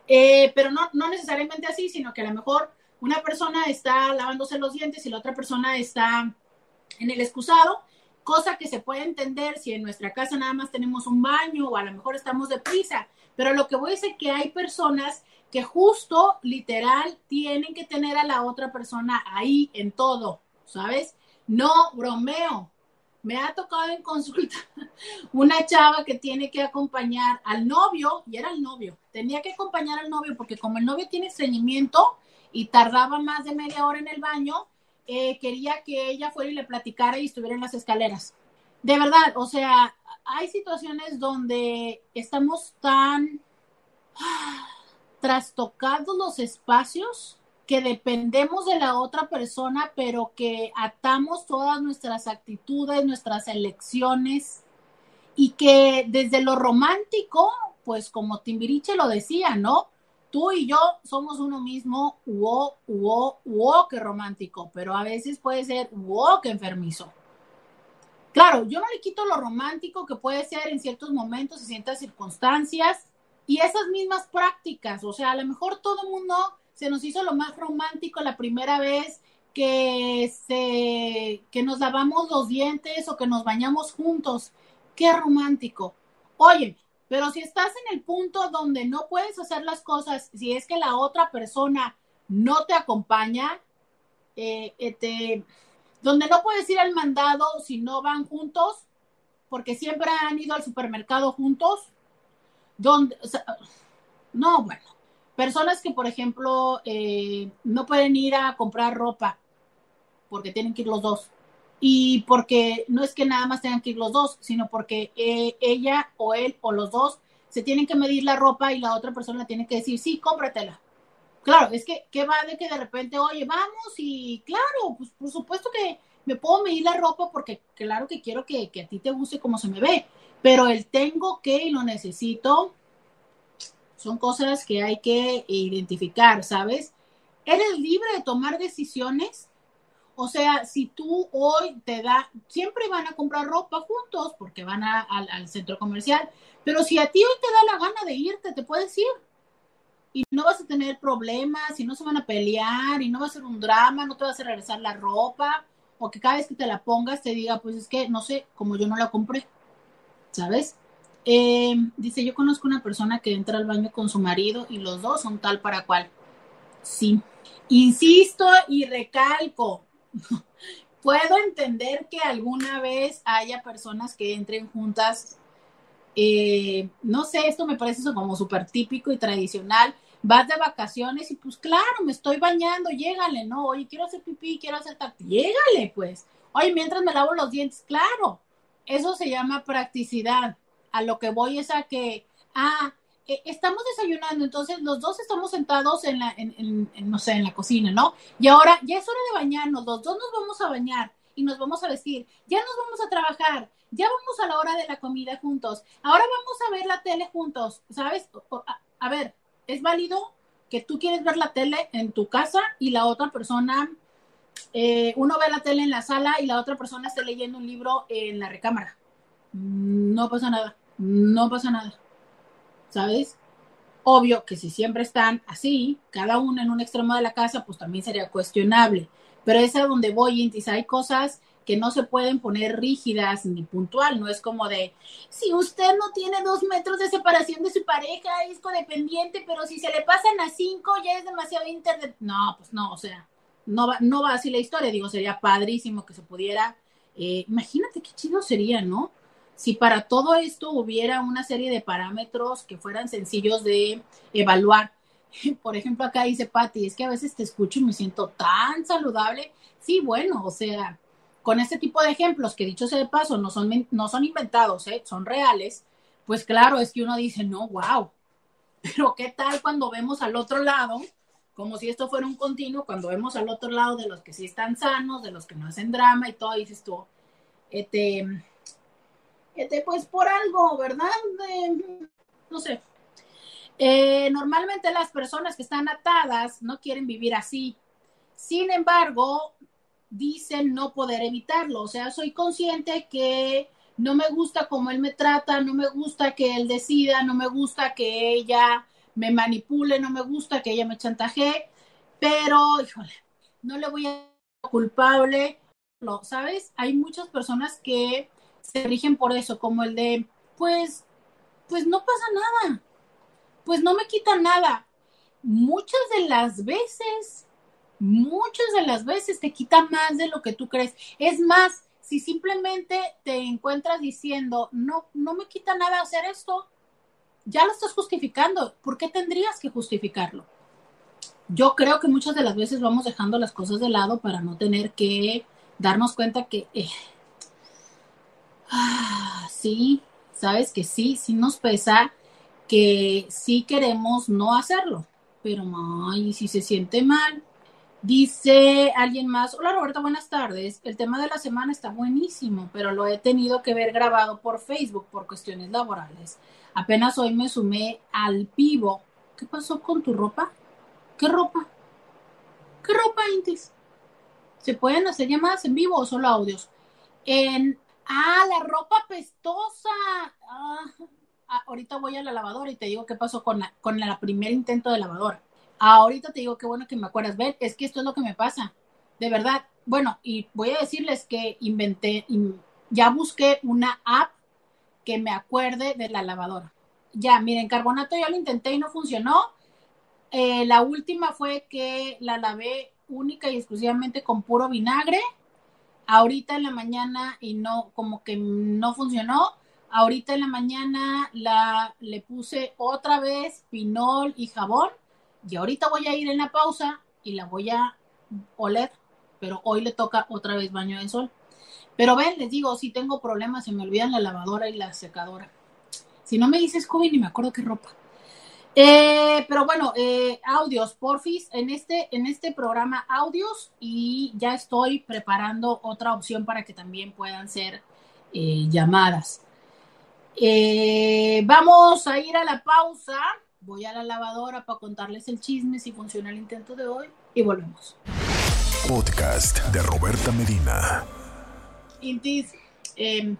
eh, pero no, no necesariamente así, sino que a lo mejor una persona está lavándose los dientes y la otra persona está en el excusado cosa que se puede entender si en nuestra casa nada más tenemos un baño o a lo mejor estamos deprisa, pero lo que voy a decir es que hay personas que justo literal tienen que tener a la otra persona ahí en todo, ¿sabes? No bromeo. Me ha tocado en consulta una chava que tiene que acompañar al novio, y era el novio, tenía que acompañar al novio porque como el novio tiene estreñimiento y tardaba más de media hora en el baño, eh, quería que ella fuera y le platicara y estuviera en las escaleras. De verdad, o sea, hay situaciones donde estamos tan trastocados los espacios que dependemos de la otra persona, pero que atamos todas nuestras actitudes, nuestras elecciones y que desde lo romántico, pues como Timbiriche lo decía, ¿no? Tú y yo somos uno mismo, uo, uo, uo, que romántico, pero a veces puede ser uo, que enfermizo. Claro, yo no le quito lo romántico que puede ser en ciertos momentos y ciertas circunstancias, Y esas mismas prácticas, o sea, a lo mejor todo el mundo se nos hizo lo más romántico la primera vez que, se, que nos lavamos los dientes o que nos bañamos juntos. Qué romántico. Oye, pero si estás en el punto donde no puedes hacer las cosas, si es que la otra persona no te acompaña, eh, este, donde no puedes ir al mandado si no van juntos, porque siempre han ido al supermercado juntos, donde, no, bueno, personas que, por ejemplo, eh, no pueden ir a comprar ropa porque tienen que ir los dos. Y porque no es que nada más tengan que ir los dos, sino porque eh, ella o él o los dos se tienen que medir la ropa y la otra persona tiene que decir, sí, cómpratela. Claro, es que, ¿qué va de que de repente, oye, vamos y claro, pues por supuesto que me puedo medir la ropa porque claro que quiero que, que a ti te guste como se me ve, pero el tengo que y lo necesito son cosas que hay que identificar, ¿sabes? Eres libre de tomar decisiones. O sea, si tú hoy te da, siempre van a comprar ropa juntos porque van al centro comercial, pero si a ti hoy te da la gana de irte, te puedes ir. Y no vas a tener problemas, y no se van a pelear, y no va a ser un drama, no te vas a regresar la ropa, o que cada vez que te la pongas te diga, pues es que, no sé, como yo no la compré, ¿sabes? Eh, dice, yo conozco una persona que entra al baño con su marido y los dos son tal para cual. Sí. Insisto y recalco, puedo entender que alguna vez haya personas que entren juntas. Eh, no sé, esto me parece como súper típico y tradicional. Vas de vacaciones y pues claro, me estoy bañando, llégale, ¿no? Oye, quiero hacer pipí, quiero hacer tacto, llégale, pues. Oye, mientras me lavo los dientes, claro. Eso se llama practicidad a lo que voy es a que, ah, eh, estamos desayunando, entonces los dos estamos sentados en la, en, no sé, en la cocina, ¿no? Y ahora ya es hora de bañarnos, los dos nos vamos a bañar y nos vamos a vestir, ya nos vamos a trabajar, ya vamos a la hora de la comida juntos, ahora vamos a ver la tele juntos, ¿sabes? A, ver, es válido que tú quieres ver la tele en tu casa y la otra persona, eh, uno ve la tele en la sala y la otra persona está leyendo un libro en la recámara. No pasa nada no pasa nada. ¿Sabes? Obvio que si siempre están así, cada uno en un extremo de la casa, pues también sería cuestionable. Pero es a donde voy, Intis. Hay cosas que no se pueden poner rígidas ni puntual. No es como de, si usted no tiene dos metros de separación de su pareja, es codependiente, pero si se le pasan a cinco, ya es demasiado internet. No, pues no, o sea, no va, no va así la historia. Digo, sería padrísimo que se pudiera. Eh, imagínate qué chido sería, ¿no? Si para todo esto hubiera una serie de parámetros que fueran sencillos de evaluar. Por ejemplo, acá dice Patti, es que a veces te escucho y me siento tan saludable. Sí, bueno, o sea, con este tipo de ejemplos que dicho sea de paso no son, no son inventados, ¿eh? son reales, pues claro, es que uno dice, no, wow. Pero ¿qué tal cuando vemos al otro lado? Como si esto fuera un continuo, cuando vemos al otro lado de los que sí están sanos, de los que no hacen drama y todo, dices tú, este, pues por algo, ¿verdad? no sé. Eh, normalmente las personas que están atadas no quieren vivir así. Sin embargo, dicen no poder evitarlo. O sea, soy consciente que no me gusta cómo él me trata, no me gusta que él decida, no me gusta que ella me manipule, no me gusta que ella me chantaje, pero, híjole, no le voy a culpable, ¿sabes? Hay muchas personas que se rigen por eso, como el de, pues, pues no pasa nada, pues no me quita nada. Muchas de las veces, muchas de las veces te quita más de lo que tú crees. Es más, si simplemente te encuentras diciendo, no, no me quita nada hacer esto, ya lo estás justificando. ¿Por qué tendrías que justificarlo? Yo creo que muchas de las veces vamos dejando las cosas de lado para no tener que darnos cuenta que eh, ah, sí, sabes que sí, sí nos pesa que sí queremos no hacerlo, pero ay, si se siente mal. Dice alguien más, hola Roberta, buenas tardes. El tema de la semana está buenísimo, pero lo he tenido que ver grabado por Facebook por cuestiones laborales. Apenas hoy me sumé al vivo. ¿Qué pasó con tu ropa? ¿Qué ropa? ¿Qué ropa, Intis? ¿Se pueden hacer llamadas en vivo o solo audios? En Ah, la ropa pestosa. Ah, ahorita voy a la lavadora y te digo qué pasó con la, con la primer intento de lavadora. Ahorita te digo qué bueno que me acuerdas. Ven, es que esto es lo que me pasa. De verdad. Bueno, y voy a decirles que inventé, ya busqué una app que me acuerde de la lavadora. Ya, miren, carbonato ya lo intenté y no funcionó. Eh, la última fue que la lavé única y exclusivamente con puro vinagre. Ahorita en la mañana y no, como que no funcionó. Ahorita en la mañana la, le puse otra vez pinol y jabón. Y ahorita voy a ir en la pausa y la voy a oler. Pero hoy le toca otra vez baño de sol. Pero ven, les digo, si tengo problemas, se me olvidan la lavadora y la secadora. Si no me dices COVID, ni me acuerdo qué ropa. Eh, pero bueno, eh, audios, porfis, en este, en este programa audios y ya estoy preparando otra opción para que también puedan ser eh, llamadas. vamos a ir a la pausa. Voy a la lavadora para contarles el chisme si funciona el intento de hoy y volvemos. Podcast de Roberta Medina. Intis, eh,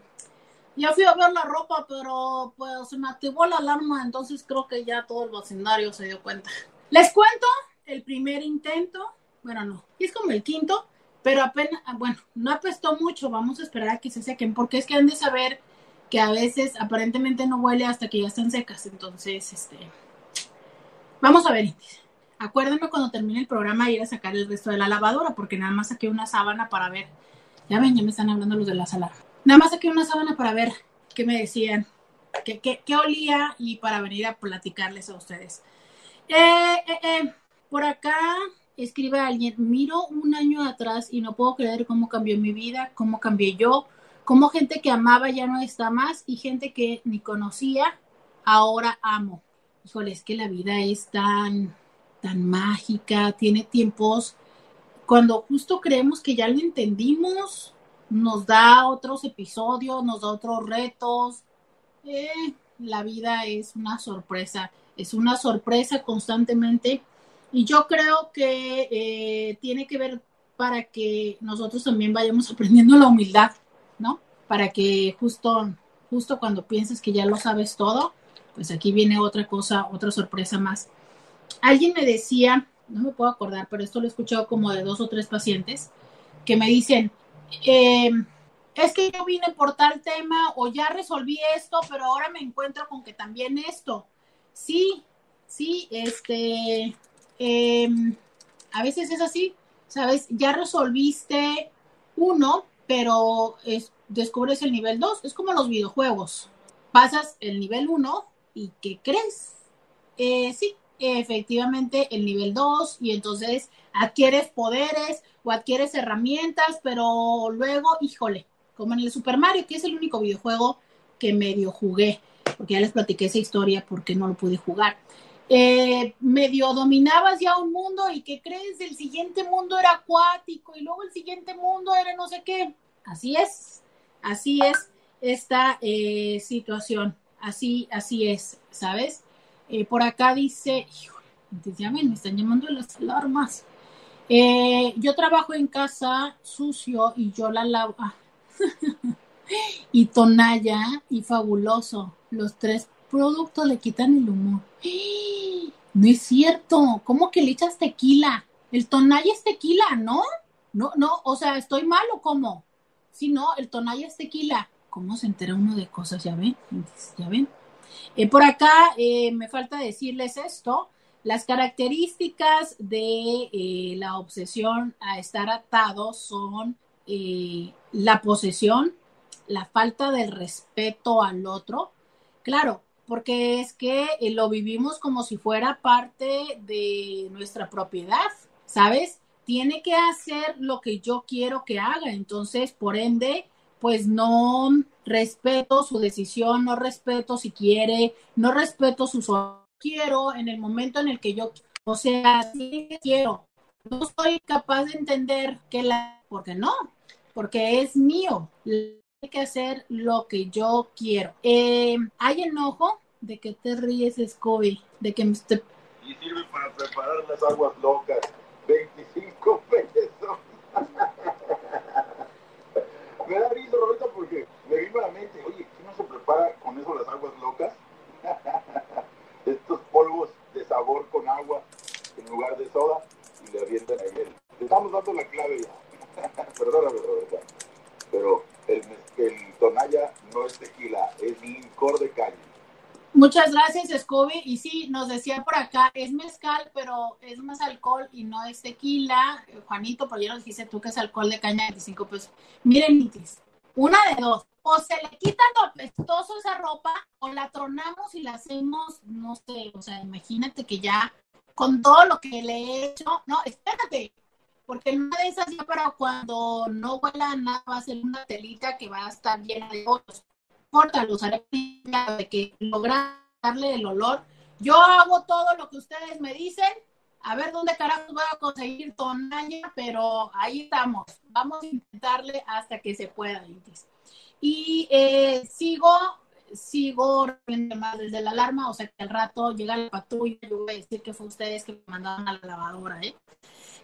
ya fui a ver la ropa, pero pues se me activó la alarma, entonces creo que ya todo el vecindario se dio cuenta. Les cuento el primer intento, bueno, no, es como el quinto, pero apenas, bueno, no apestó mucho, vamos a esperar a que se sequen, porque es que han de saber que a veces aparentemente no huele hasta que ya están secas, entonces, este, vamos a ver. Acuérdenme cuando termine el programa ir a sacar el resto de la lavadora, porque nada más saqué una sábana para ver. Ya ven, ya me están hablando los de la sala. Nada más saqué una sábana para ver qué me decían, qué, qué, olía y para venir a platicarles a ustedes. Eh, eh, eh, por acá escribe alguien, miro un año atrás y no puedo creer cómo cambió mi vida, cómo cambié yo, cómo gente que amaba ya no está más y gente que ni conocía, ahora amo. Híjole, es que la vida es tan, tan mágica, tiene tiempos cuando justo creemos que ya lo entendimos, nos da otros episodios, nos da otros retos. Eh, la vida es una sorpresa, es una sorpresa constantemente. Y yo creo que eh, tiene que ver para que nosotros también vayamos aprendiendo la humildad, ¿no? Para que justo, justo cuando pienses que ya lo sabes todo, pues aquí viene otra cosa, otra sorpresa más. Alguien me decía, no me puedo acordar, pero esto lo he escuchado como de dos o tres pacientes, que me dicen, eh, es que yo vine por tal tema o ya resolví esto, pero ahora me encuentro con que también esto. Sí, sí, este, em, a veces es así, ¿sabes? Ya resolviste uno, pero es, descubres el nivel dos. Es como los videojuegos. Pasas el nivel uno y ¿qué crees? Eh, sí, efectivamente el nivel 2 y entonces adquieres poderes o adquieres herramientas, pero luego, híjole, como en el Super Mario, que es el único videojuego que medio jugué, porque ya les platiqué esa historia porque no lo pude jugar. Eh, medio dominabas ya un mundo y que crees el siguiente mundo era acuático y luego el siguiente mundo era no sé qué. Así es, así es esta eh, situación, así, así es, ¿sabes? Eh, por acá dice, ya ven, me están llamando las alarmas. Eh, yo trabajo en casa sucio y yo la lavo. Ah. y Tonaya y Fabuloso. Los tres productos le quitan el humor. No es cierto. ¿Cómo que le echas tequila? El Tonaya es tequila, ¿no? No, no, o sea, ¿estoy mal o cómo? Si no, el Tonaya es tequila. ¿Cómo se entera uno de cosas? ¿Ya ven? ¿Ya ven? Eh, por acá eh, me falta decirles esto. Las características de eh, la obsesión a estar atado son la posesión, la falta del respeto al otro. Claro, porque es que lo vivimos como si fuera parte de nuestra propiedad, ¿sabes? Tiene que hacer lo que yo quiero que haga. Entonces, por ende, pues no respeto su decisión, no respeto si quiere, no respeto su quiero en el momento en el que yo, o sea, sí quiero. No soy capaz de entender que la, porque no, porque es mío. Hay que hacer lo que yo quiero. Eh, hay enojo de que te ríes, Scooby, de que me esté... Y sirve para preparar las aguas locas. 25 pesos ahorita porque me vino a la mente, oye, ¿quién no se prepara con eso las aguas locas? Estos polvos de sabor con agua en lugar de soda y le avientan a él. Le estamos dando la clave ya. Perdóname, Roberta. Pero el, el tonalla no es tequila, es licor de caña. Muchas gracias, Scooby. Y sí, nos decía por acá, es mezcal, pero es más alcohol y no es tequila. Juanito, por ya nos dijiste tú que es alcohol de caña de 25 pesos. Miren, Itis, una de dos. O se le quita lo apestoso esa ropa, o la tronamos y la hacemos, no sé, o sea, imagínate que ya con todo lo que le he hecho, no, espérate, porque en una de esas ya para cuando no huela nada va a ser una telita que va a estar llena de otros. Córtalo, usaré de que lograr darle el olor. Yo hago todo lo que ustedes me dicen, a ver dónde carajo voy a conseguir tonalla, pero ahí estamos. Vamos a intentarle hasta que se pueda, Y eh, sigo, sigo más desde la alarma, o sea que al rato llega la patrulla, yo voy a decir que fue ustedes que me mandaron a la lavadora, ¿eh?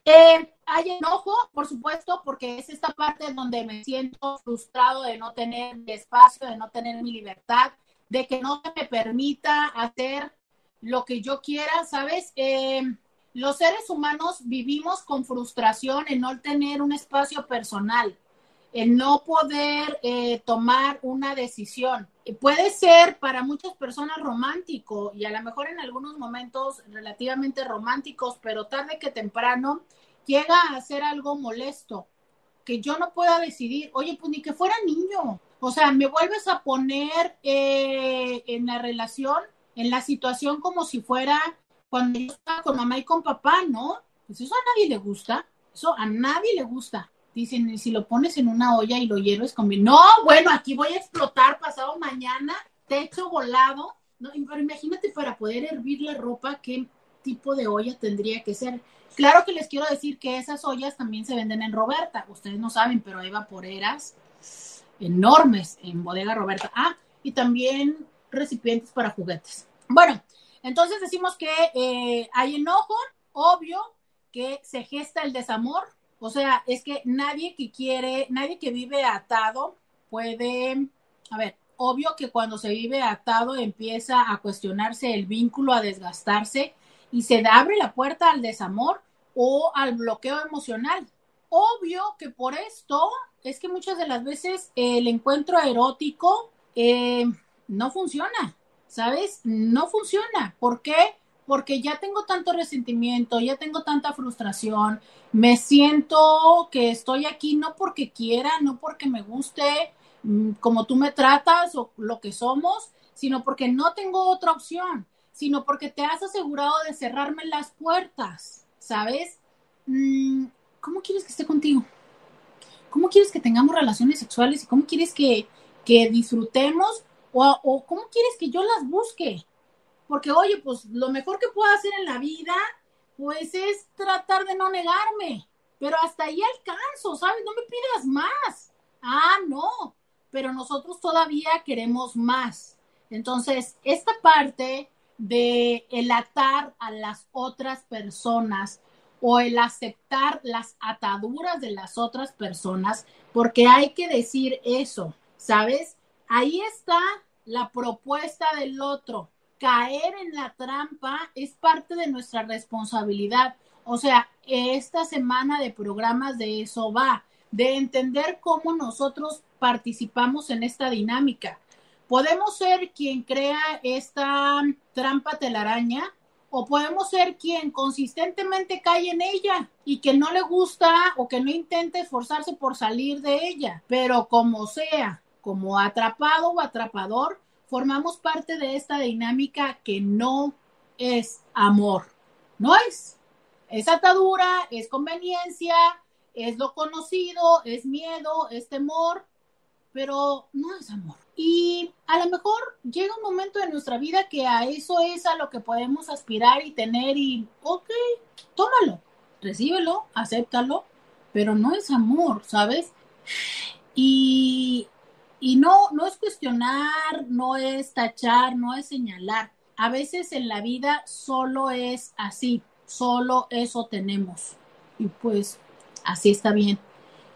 Eh, hay enojo, por supuesto, porque es esta parte donde me siento frustrado de no tener mi espacio, de no tener mi libertad, de que no me permita hacer lo que yo quiera, ¿sabes? Eh, los seres humanos vivimos con frustración en no tener un espacio personal, en no poder eh, tomar una decisión. Puede ser para muchas personas romántico y a lo mejor en algunos momentos relativamente románticos, pero tarde que temprano llega a ser algo molesto, que yo no pueda decidir, oye, pues ni que fuera niño. O sea, me vuelves a poner eh, en la relación, en la situación como si fuera cuando yo estaba con mamá y con papá, ¿no? Pues eso a nadie le gusta, eso a nadie le gusta. Dicen, si lo pones en una olla y lo hierves con mi... No, bueno, aquí voy a explotar pasado mañana, techo volado. No, pero imagínate para poder hervir la ropa, qué tipo de olla tendría que ser. Claro que les quiero decir que esas ollas también se venden en Roberta. Ustedes no saben, pero hay vaporeras enormes en Bodega Roberta. Ah, y también recipientes para juguetes. Bueno, entonces decimos que eh, hay enojo, obvio que se gesta el desamor. O sea, es que nadie que quiere, nadie que vive atado puede, a ver, obvio que cuando se vive atado empieza a cuestionarse el vínculo, a desgastarse y se abre la puerta al desamor o al bloqueo emocional. Obvio que por esto es que muchas de las veces el encuentro erótico eh, no funciona, ¿sabes? No funciona. ¿Por qué? Porque ya tengo tanto resentimiento, ya tengo tanta frustración, me siento que estoy aquí no porque quiera, no porque me guste mm, como tú me tratas o lo que somos, sino porque no tengo otra opción sino porque te has asegurado de cerrarme las puertas, ¿sabes? Mm, ¿Cómo quieres que esté contigo? ¿Cómo quieres que tengamos relaciones sexuales cómo quieres que, disfrutemos o, o cómo quieres que yo las busque? Porque, oye, pues lo mejor que puedo hacer en la vida, pues es tratar de no negarme. Pero hasta ahí alcanzo, ¿sabes? No me pidas más. Ah, no. Pero nosotros todavía queremos más. Entonces, esta parte de el atar a las otras personas o el aceptar las ataduras de las otras personas, porque hay que decir eso, ¿sabes? Ahí está la propuesta del otro. Caer en la trampa es parte de nuestra responsabilidad. O sea, esta semana de programas de eso va, de entender cómo nosotros participamos en esta dinámica. Podemos ser quien crea esta trampa telaraña o podemos ser quien consistentemente cae en ella y que no le gusta o que no intente esforzarse por salir de ella. Pero como sea, como atrapado o atrapador, formamos parte de esta dinámica que no es amor. No es. Es atadura, es conveniencia, es lo conocido, es miedo, es temor, pero no es amor. Y a lo mejor llega un momento de nuestra vida que a eso es a lo que podemos aspirar y tener y, ok, tómalo, recíbelo, acéptalo, pero no es amor, ¿sabes? Y, y no, no es cuestionar, no es tachar, no es señalar. A veces en la vida solo es así, solo eso tenemos. Y pues así está bien.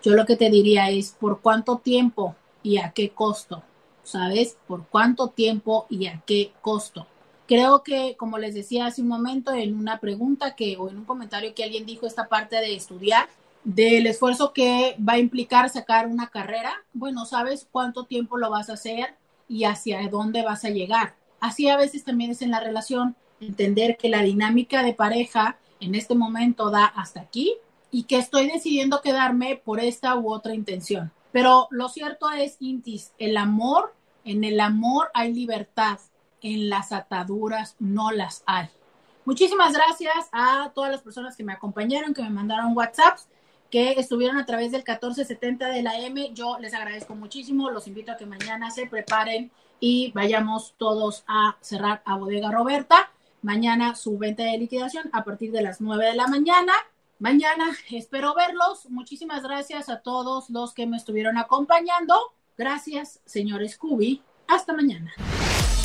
Yo lo que te diría es, ¿por cuánto tiempo y a qué costo? ¿sabes? ¿Por cuánto tiempo y a qué costo? Creo que, como les decía hace un momento en una pregunta que o en un comentario que alguien dijo esta parte de estudiar, del esfuerzo que va a implicar sacar una carrera, bueno, sabes cuánto tiempo lo vas a hacer y hacia dónde vas a llegar. Así a veces también es en la relación, entender que la dinámica de pareja en este momento da hasta aquí y que estoy decidiendo quedarme por esta u otra intención. Pero lo cierto es, Intis, el amor, en el amor hay libertad, en las ataduras no las hay. Muchísimas gracias a todas las personas que me acompañaron, que me mandaron WhatsApps que estuvieron a través del 1470 de la M. Yo les agradezco muchísimo. Los invito a que mañana se preparen y vayamos todos a cerrar a Bodega Roberta. Mañana su venta de liquidación a partir de las 9 de la mañana. Mañana espero verlos. Muchísimas gracias a todos los que me estuvieron acompañando. Gracias, señor Scooby. Hasta mañana.